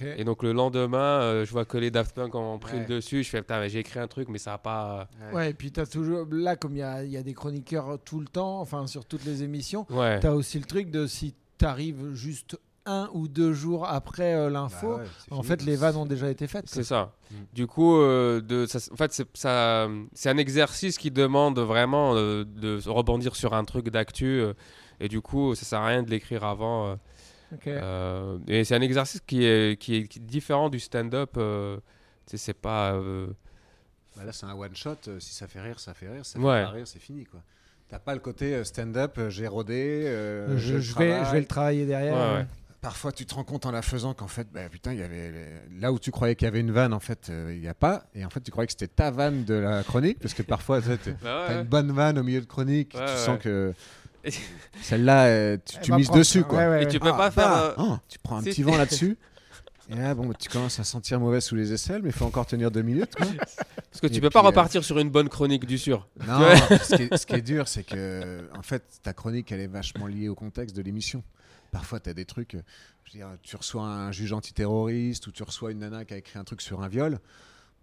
Et donc le lendemain, euh, je vois que les Daft Punk ont pris Ouais. le dessus. Je fais putain, mais j'ai écrit un truc, mais ça a pas. Ouais, et puis t'as toujours là comme il y a, il y a des chroniqueurs tout le temps, enfin sur toutes les émissions, Ouais. t'as aussi le truc de si t'arrives juste un ou deux jours après euh, l'info, Bah ouais, en fini, fait les vannes ont déjà été faites. C'est ça. Mm. Du coup, euh, de, ça, en fait, c'est, ça, c'est un exercice qui demande vraiment euh, de rebondir sur un truc d'actu. euh, et du coup, ça sert à rien de l'écrire avant. euh, euh, et c'est un exercice qui est, qui est, qui est différent du stand-up. euh, c'est pas. euh, Bah là, c'est un one shot. euh, si ça fait rire, ça fait rire. Ça Ouais. fait pas rire, c'est fini, quoi. T'as pas le côté stand-up, j'ai rodé. euh, je, vais, je travaille. vais le travailler derrière. Ouais, ouais. Parfois, tu te rends compte en la faisant qu'en fait, bah, putain, il y avait là où tu croyais qu'il y avait une vanne, en fait, euh, il n'y a pas. Et en fait, tu croyais que c'était ta vanne de la chronique, parce que parfois, tu Bah ouais. une bonne vanne au milieu de chronique, Ouais, tu ouais. sens que celle-là, euh, tu, mises prendre- dessus, quoi. Ouais, ouais, Et tu peux pas faire. bah, euh, oh, tu prends un si- petit vent là-dessus. Et là, bon, tu commences à sentir mauvais sous les aisselles, mais il faut encore tenir deux minutes. Quoi. Parce que tu Et peux pas euh, repartir sur une bonne chronique du sûr. Non, ce qui, est, ce qui est dur, c'est que en fait, ta chronique, elle est vachement liée au contexte de l'émission. Parfois, tu as des trucs. euh, tu reçois un juge antiterroriste ou tu reçois une nana qui a écrit un truc sur un viol.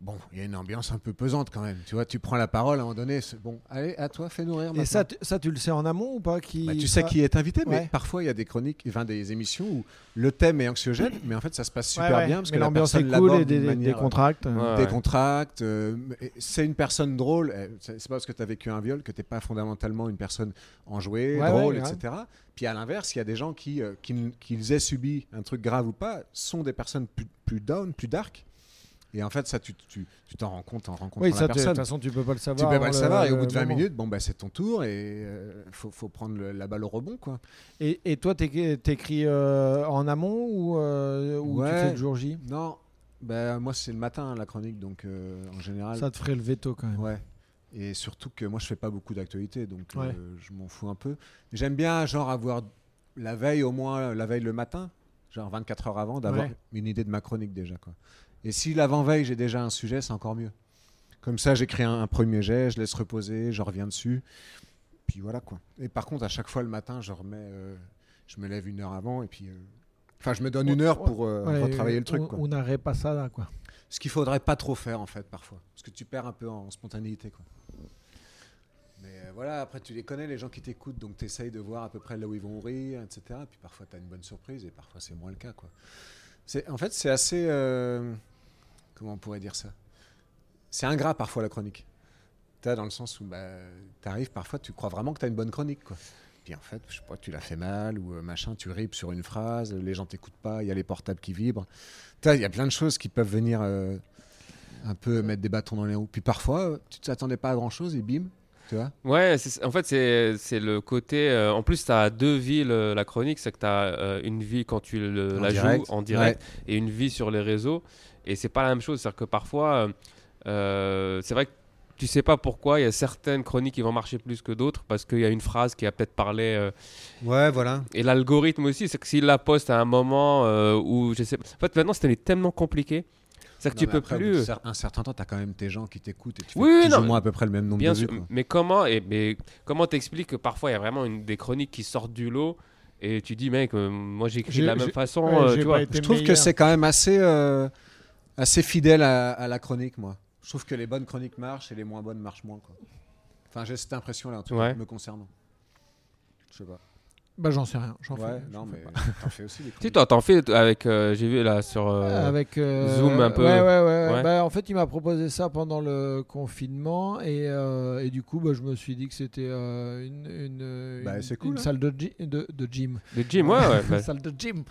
Bon, il y a une ambiance un peu pesante quand même. Tu vois, tu prends la parole à un moment donné. c'est Bon, allez, à toi, fais nourrir. Et maintenant. ça, tu- ça, tu le sais en amont ou pas qui Bah, tu sais ça- qui est invité, mais Ouais. parfois il y a des chroniques, enfin des émissions où le thème est anxiogène, mais en fait ça se passe super Ouais, ouais. bien parce Mais que la l'ambiance est personne cool et des, manière, euh, contracts. Ouais. des contracts. euh, et c'est une personne drôle. euh, C'est pas parce que tu as vécu un viol que tu n'es pas fondamentalement une personne enjouée, Ouais, drôle, etc. Puis à l'inverse, il y a des gens qui, euh, qui- qu'ils aient subi un truc grave ou pas, sont des personnes plus, plus down, plus dark. Et en fait, ça, tu tu- tu t'en rends compte en rencontrant Oui, la ça, tu- de toute personne. façon, tu peux pas le Tu savoir. peux pas le savoir. Et au bout de 20 moment. minutes, bon, bah, c'est ton tour et il faut, faut prendre le- la balle au rebond. Quoi. Et, et toi, t'écris euh, en amont ou, euh, ou tu Ouais. fais le jour J? Non, bah, moi, c'est le matin la chronique, donc euh, en général. Ça te ferait le veto quand même. Ouais. Et surtout que moi, je fais pas beaucoup d'actualité, donc euh, Ouais. je m'en fous un peu. J'aime bien, genre, avoir la veille, au moins, la veille le matin, genre 24 heures avant, d'avoir Ouais. une idée de ma chronique déjà. Quoi. Et si l'avant-veille, j'ai déjà un sujet, c'est encore mieux. Comme ça, j'écris un, un premier jet, je laisse reposer, je reviens dessus. Puis voilà, quoi. Et par contre, à chaque fois le matin, je remets. euh, je me lève une heure avant, et puis. euh, Enfin, je me donne une heure pour euh, Ouais, retravailler le truc. on- Quoi. On n'arrête pas ça là, quoi. Ce qu'il faudrait pas trop faire en fait parfois, parce que tu perds un peu en spontanéité quoi. Mais voilà, après tu les connais les gens qui t'écoutent, donc tu essayes de voir à peu près là où ils vont rire, etc. Puis parfois tu as une bonne surprise et parfois c'est moins le cas quoi. En fait c'est assez comment on pourrait dire ça? C'est ingrat parfois la chronique. Dans le sens où bah, tu arrives parfois tu crois vraiment que tu as une bonne chronique quoi. Puis en fait, je sais pas, tu l'as fait mal ou euh, machin, tu ripes sur une phrase, les gens t'écoutent pas, il y a les portables qui vibrent. Il y a plein de choses qui peuvent venir euh, un peu mettre des bâtons dans les roues. Puis parfois, tu t'attendais pas à grand chose et bim, tu vois. Ouais, en fait, c'est le côté. euh, en plus, tu as deux vies, le- la chronique. C'est que tu as une vie quand tu le- la direct. joues en direct et une vie sur les réseaux. Et c'est pas la même chose. C'est-à-dire que parfois, euh, euh, c'est vrai que tu sais pas pourquoi il y a certaines chroniques qui vont marcher plus que d'autres parce qu'il y a une phrase qui a peut-être parlé. euh, Ouais, voilà. et l'algorithme aussi, c'est que s'il la poste à un moment euh, où je sais pas. En fait, maintenant, c'est tellement compliqué. C'est que tu peux plus. euh, un certain temps, tu as quand même tes gens qui t'écoutent et tu fais Oui, plus ou moins à peu près le même nombre Bien de vues. sûr, quoi. mais comment et mais comment t'expliques que parfois il y a vraiment une, des chroniques qui sortent du lot et tu dis mec euh, moi j'écris de la même façon ouais, euh, tu vois Je trouve que c'est quand même assez, euh, assez fidèle à, à la chronique, moi. Je trouve que les bonnes chroniques marchent et les moins bonnes marchent moins. Quoi. Enfin, j'ai cette impression-là, en tout Ouais. cas, me concernant. Je sais pas. Bah, j'en sais rien. J'en Ouais, fais, non, mais t'en fais aussi toi t'en fais avec euh, j'ai vu là sur euh, Avec euh, Zoom un peu. Ouais, ouais, ouais. Ouais. Bah, en fait, il m'a proposé ça pendant le confinement et, euh, et du coup, bah, je me suis dit que c'était euh, une, une, Bah, une- c'est cool, une hein. salle de, de, de gym. le gym ouais, ouais Une bah, salle de gym.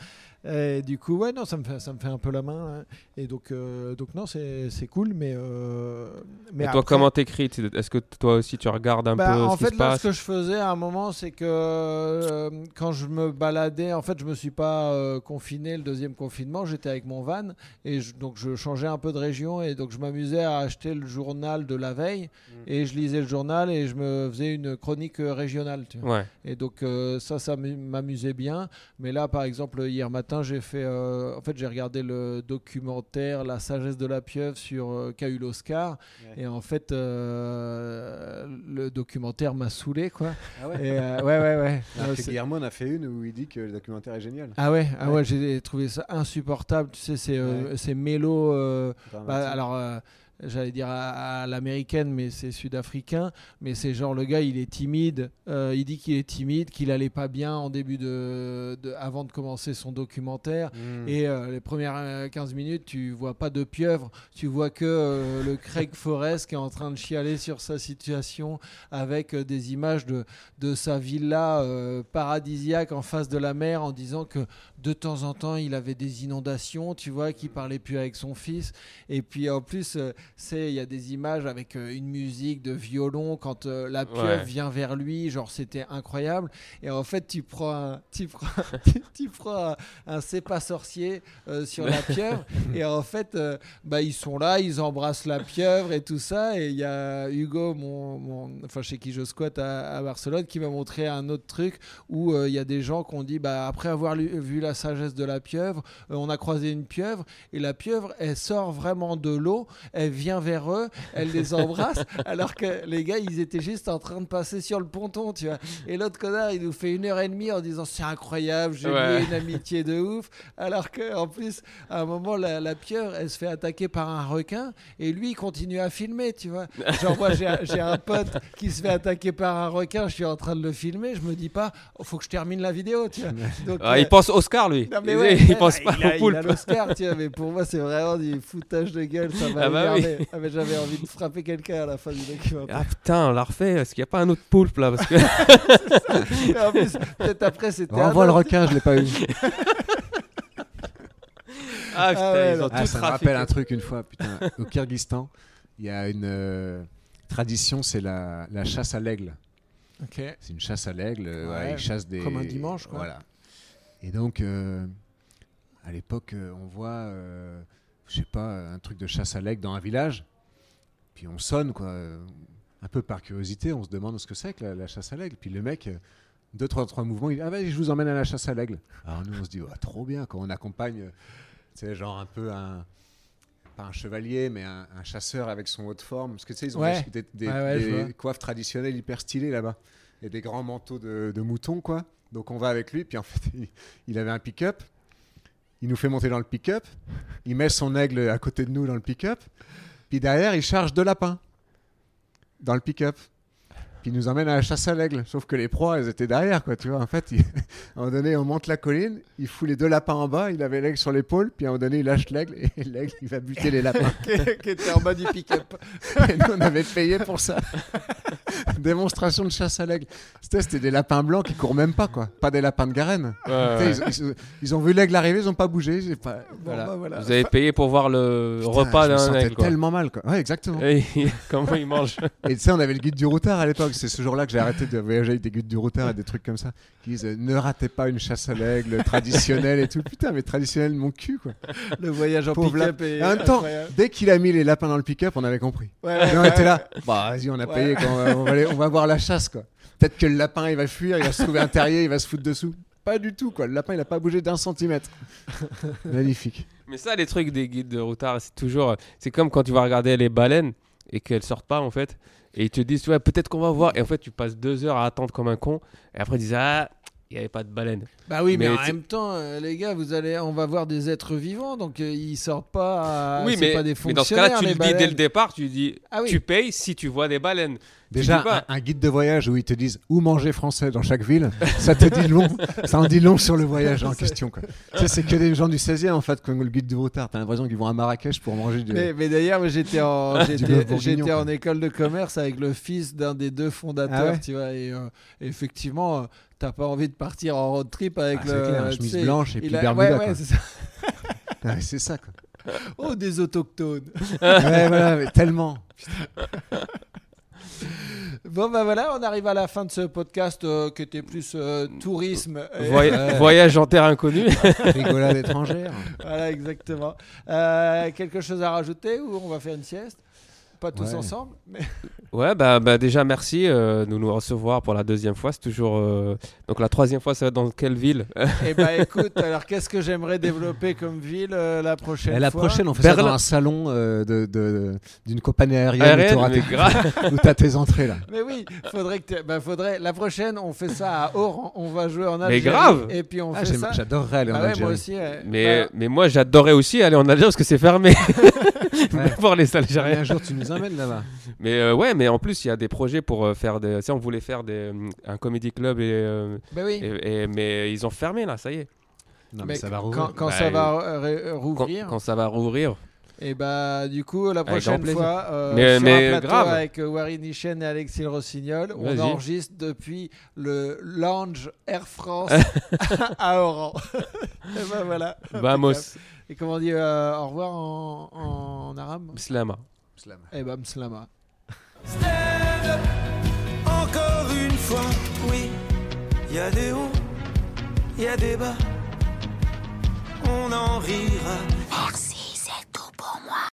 Et du coup, ouais, non, ça me fait, ça me fait un peu la main. hein. Et donc, euh, donc non, c'est cool, mais. euh, mais et toi après- comment t'écris? Est-ce que toi aussi tu regardes un bah, peu en ce qui fait, se là, passe? ce que je faisais à un moment, c'est que euh, quand je me baladais, en fait, je me suis pas confiné le deuxième confinement, j'étais avec mon van et je- donc je changeais un peu de région et donc je m'amusais à acheter le journal de la veille Mm. et je lisais le journal et je me faisais une chronique régionale. tu vois. ouais Et donc ça, ça m'u- m'amusait bien. Mais là, par exemple, hier matin, matin, j'ai fait. euh, en fait, j'ai regardé le documentaire La sagesse de la pieuvre sur qu'a eu l'Oscar. Ouais. Et en fait, euh, le documentaire m'a saoulé, quoi. Ah ouais. Et, euh, ouais, ouais, ouais. Que c'est- Guillermo en a fait une où il dit que le documentaire est génial. ah ouais, ah ouais, Ouais. j'ai trouvé ça insupportable. Tu sais, c'est Ouais. mélo. bah, alors, j'allais dire à, à l'américaine, mais c'est sud-africain. Mais c'est genre le gars, il est timide. euh, il dit qu'il est timide, qu'il allait pas bien en début de, de- avant de commencer son documentaire. Mm. Et euh, les premières euh, 15 minutes, tu vois pas de pieuvre, tu vois que euh, le Craig Forrest qui est en train de chialer sur sa situation avec euh, des images de, de sa villa euh, paradisiaque en face de la mer en disant que de temps en temps il avait des inondations, tu vois, qu'il parlait plus avec son fils. Et puis en plus, euh, c'est il y a des images avec euh, une musique de violon quand euh, la pieuvre Ouais. vient vers lui, genre c'était incroyable. Et en fait, tu prends un, tu prends, tu, tu prends un, un c'est pas sorcier euh, sur la pieuvre et en fait euh, bah ils sont là ils embrassent la pieuvre et tout ça et il y a Hugo mon, mon- enfin chez qui je squatte à, à Barcelone qui m'a montré un autre truc où euh, il y a des gens qui ont dit bah après avoir lu- vu la sagesse de la pieuvre on a croisé une pieuvre et la pieuvre elle sort vraiment de l'eau elle vient vers eux elle les embrasse alors que les gars ils étaient juste en train de passer sur le ponton tu vois et l'autre connard il nous fait une heure et demie en disant c'est incroyable j'ai Ouais. lié une amitié de ouf alors que en plus à un moment la, la pieuvre elle se fait attaquer par un requin et lui il continue à filmer tu vois genre moi j'ai un- pote qui se fait attaquer par un requin je suis en train de le filmer je me dis pas oh, faut que je termine la vidéo tu vois Donc, Ah, euh, il pense Oscar, lui. non, mais il, ouais, il pense pas il a, au il a poulpe. l'Oscar, tu vois, mais pour moi, c'est vraiment du foutage de gueule. Ça m'a Ah bah oui. Énervé. Ah, mais J'avais envie de frapper quelqu'un à la fin du documentaire. Ah putain, on l'a refait. Est-ce qu'il n'y a pas un autre poulpe là Parce que... En plus, peut-être après, c'était. un Renvoie le autre. requin, je l'ai pas eu. Ah putain, ouais, ils ont non. Ah, tout ça me trafiqué. rappelle un truc une fois, putain. Au Kyrgyzstan, il y a une euh, tradition, c'est la, la chasse à l'aigle. Ok. C'est une chasse à l'aigle. euh, Ouais, ils chassent des. comme un dimanche, quoi. Voilà. Et donc, euh, à l'époque, euh, on voit, euh, je sais pas, un truc de chasse à l'aigle dans un village. Puis on sonne, quoi. euh, Un peu par curiosité, on se demande ce que c'est que la, la chasse à l'aigle. Puis le mec, euh, deux, trois, trois mouvements, il dit Ah, vas-y, je vous emmène à la chasse à l'aigle. Alors nous, on se dit Ouais, Trop bien, quand on accompagne, euh, tu sais, genre un peu un. Pas un chevalier, mais un, un chasseur avec son haut de forme. Parce que tu sais, ils ont Ouais. des, Ouais, coiffes traditionnelles hyper stylées là-bas. Et des grands manteaux de, de mouton, quoi. Donc on va avec lui, puis en fait, il, il avait un pick-up. Il nous fait monter dans le pick-up. Il met son aigle à côté de nous dans le pick-up. Puis derrière, il charge deux lapins dans le pick-up. Puis il nous emmène à la chasse à l'aigle. Sauf que les proies, elles étaient derrière, quoi. Tu vois, en fait, il- à un moment donné, on monte la colline, il fout les deux lapins en bas, il avait l'aigle sur l'épaule, puis à un moment donné, il lâche l'aigle, et l'aigle, il va buter les lapins. qui, qui était en bas du pick-up. Et nous, on avait payé pour ça. Démonstration de chasse à l'aigle. C'était des lapins blancs qui courent même pas, quoi. Pas des lapins de garenne. Ouais, ouais. Ils, ils- ils ont vu l'aigle arriver, ils ont pas bougé. j'ai Pas... Bon, Voilà. bah, voilà. Vous avez payé pour voir le Putain, repas d'un aigle. quoi. tellement mal, quoi. Ouais, exactement. Et comment il mange Et tu sais, on avait le guide du routard à l'époque. C'est ce jour-là que j'ai arrêté de voyager avec des guides du routard et des trucs comme ça. Qui disent euh, ne ratez pas une chasse à l'aigle traditionnelle et tout. Putain, mais traditionnel, mon cul, quoi. Le voyage en Pauvre pick-up est. En même temps, incroyable. dès qu'il a mis les lapins dans le pick-up, on avait compris. Ouais, on ouais, était là. Bah, vas-y, on a Ouais. payé. Quand on, va, on va aller- on va voir la chasse, quoi. Peut-être que le lapin, il va fuir, il va se trouver un terrier, il va se foutre dessous. Pas du tout, quoi. Le lapin, il a pas bougé d'un centimètre. Magnifique. Mais ça, les trucs des guides de routard, c'est toujours. C'est comme quand tu vas regarder les baleines et qu'elles sortent pas, en fait. Et ils te disent, ouais, peut-être qu'on va voir. Et en fait, tu passes deux heures à attendre comme un con. Et après, ils disent, ah, il n'y avait pas de baleine. Bah oui, mais, Mais en même temps, euh, les gars, vous allez, on va voir des êtres vivants, donc euh, ils sortent pas. à- oui, mais, pas des mais dans ce cas-là, tu le dis dès le départ. Tu dis, Ah oui. tu payes si tu vois des baleines. Déjà, pas. un, un guide de voyage où ils te disent où manger français dans chaque ville, ça te dit long. Ça en dit long sur le voyage en question, quoi. Tu sais, c'est que des gens du 16e, en fait, comme le guide du routard. T'as l'impression qu'ils vont à Marrakech pour manger du. Mais, mais d'ailleurs, j'étais en, j'étais, école de commerce avec le fils d'un des deux fondateurs, Ah ouais tu vois, et euh, effectivement, euh, t'as pas envie de partir en road trip avec Ah, le. clair, chemise blanche et puis a- ouais, ouais, c'est ça. Ouais, c'est ça, quoi. Oh, des autochtones. ouais, voilà, mais tellement. Bon, bah voilà, on arrive à la fin de ce podcast euh, qui était plus euh, tourisme. et- Voy- Ouais. Voyage en terre inconnue. Rigolade étrangère. Voilà, exactement. Euh, quelque chose à rajouter ou on va faire une sieste? Pas tous Ouais. ensemble. Mais... Ouais, bah, bah déjà merci euh, de nous recevoir pour la deuxième fois. C'est toujours. euh, Donc la troisième fois, ça va être dans quelle ville Eh bah écoute, alors qu'est-ce que j'aimerais développer comme ville euh, la prochaine Et la fois prochaine, on fait ça dans un salon euh, de- de- d'une compagnie aérienne, où t'auras mais tes- entrées là. Mais oui, faudrait que bah, faudrait la prochaine on fait ça à Oran, on va jouer en Mais Algérie grave et puis on Ah, fait ça. J'adorerais aller Bah en ouais, Algérie. moi aussi. ouais. Mais, Bah, mais moi, j'adorais aussi aller en Algérie parce que c'est fermé Ouais. pour les Algériens. un jour tu nous là-bas. Mais euh, ouais, mais en plus, il y a des projets pour euh, faire des. Tu sais, on voulait faire des, euh, un comedy club, et, euh, bah oui. et- et- mais ils ont fermé là, ça y est. Non, mais, Mais ça va quand, rouvrir. quand Bah, ça va Quand, rouvrir, quand ça va rouvrir. et bah du coup la prochaine fois euh, Mais- sur mais un plateau grave. avec euh, Warren Hichen et Alexis Le Rossignol, on enregistre depuis le lounge Air France à Oran. et ben voilà. Vamos, Et comment on dit euh, au revoir en, en arabe? Slama. Slam. Eh ben mslama. Stand up, encore une fois, oui. Y a des hauts, y a des bas. On en rit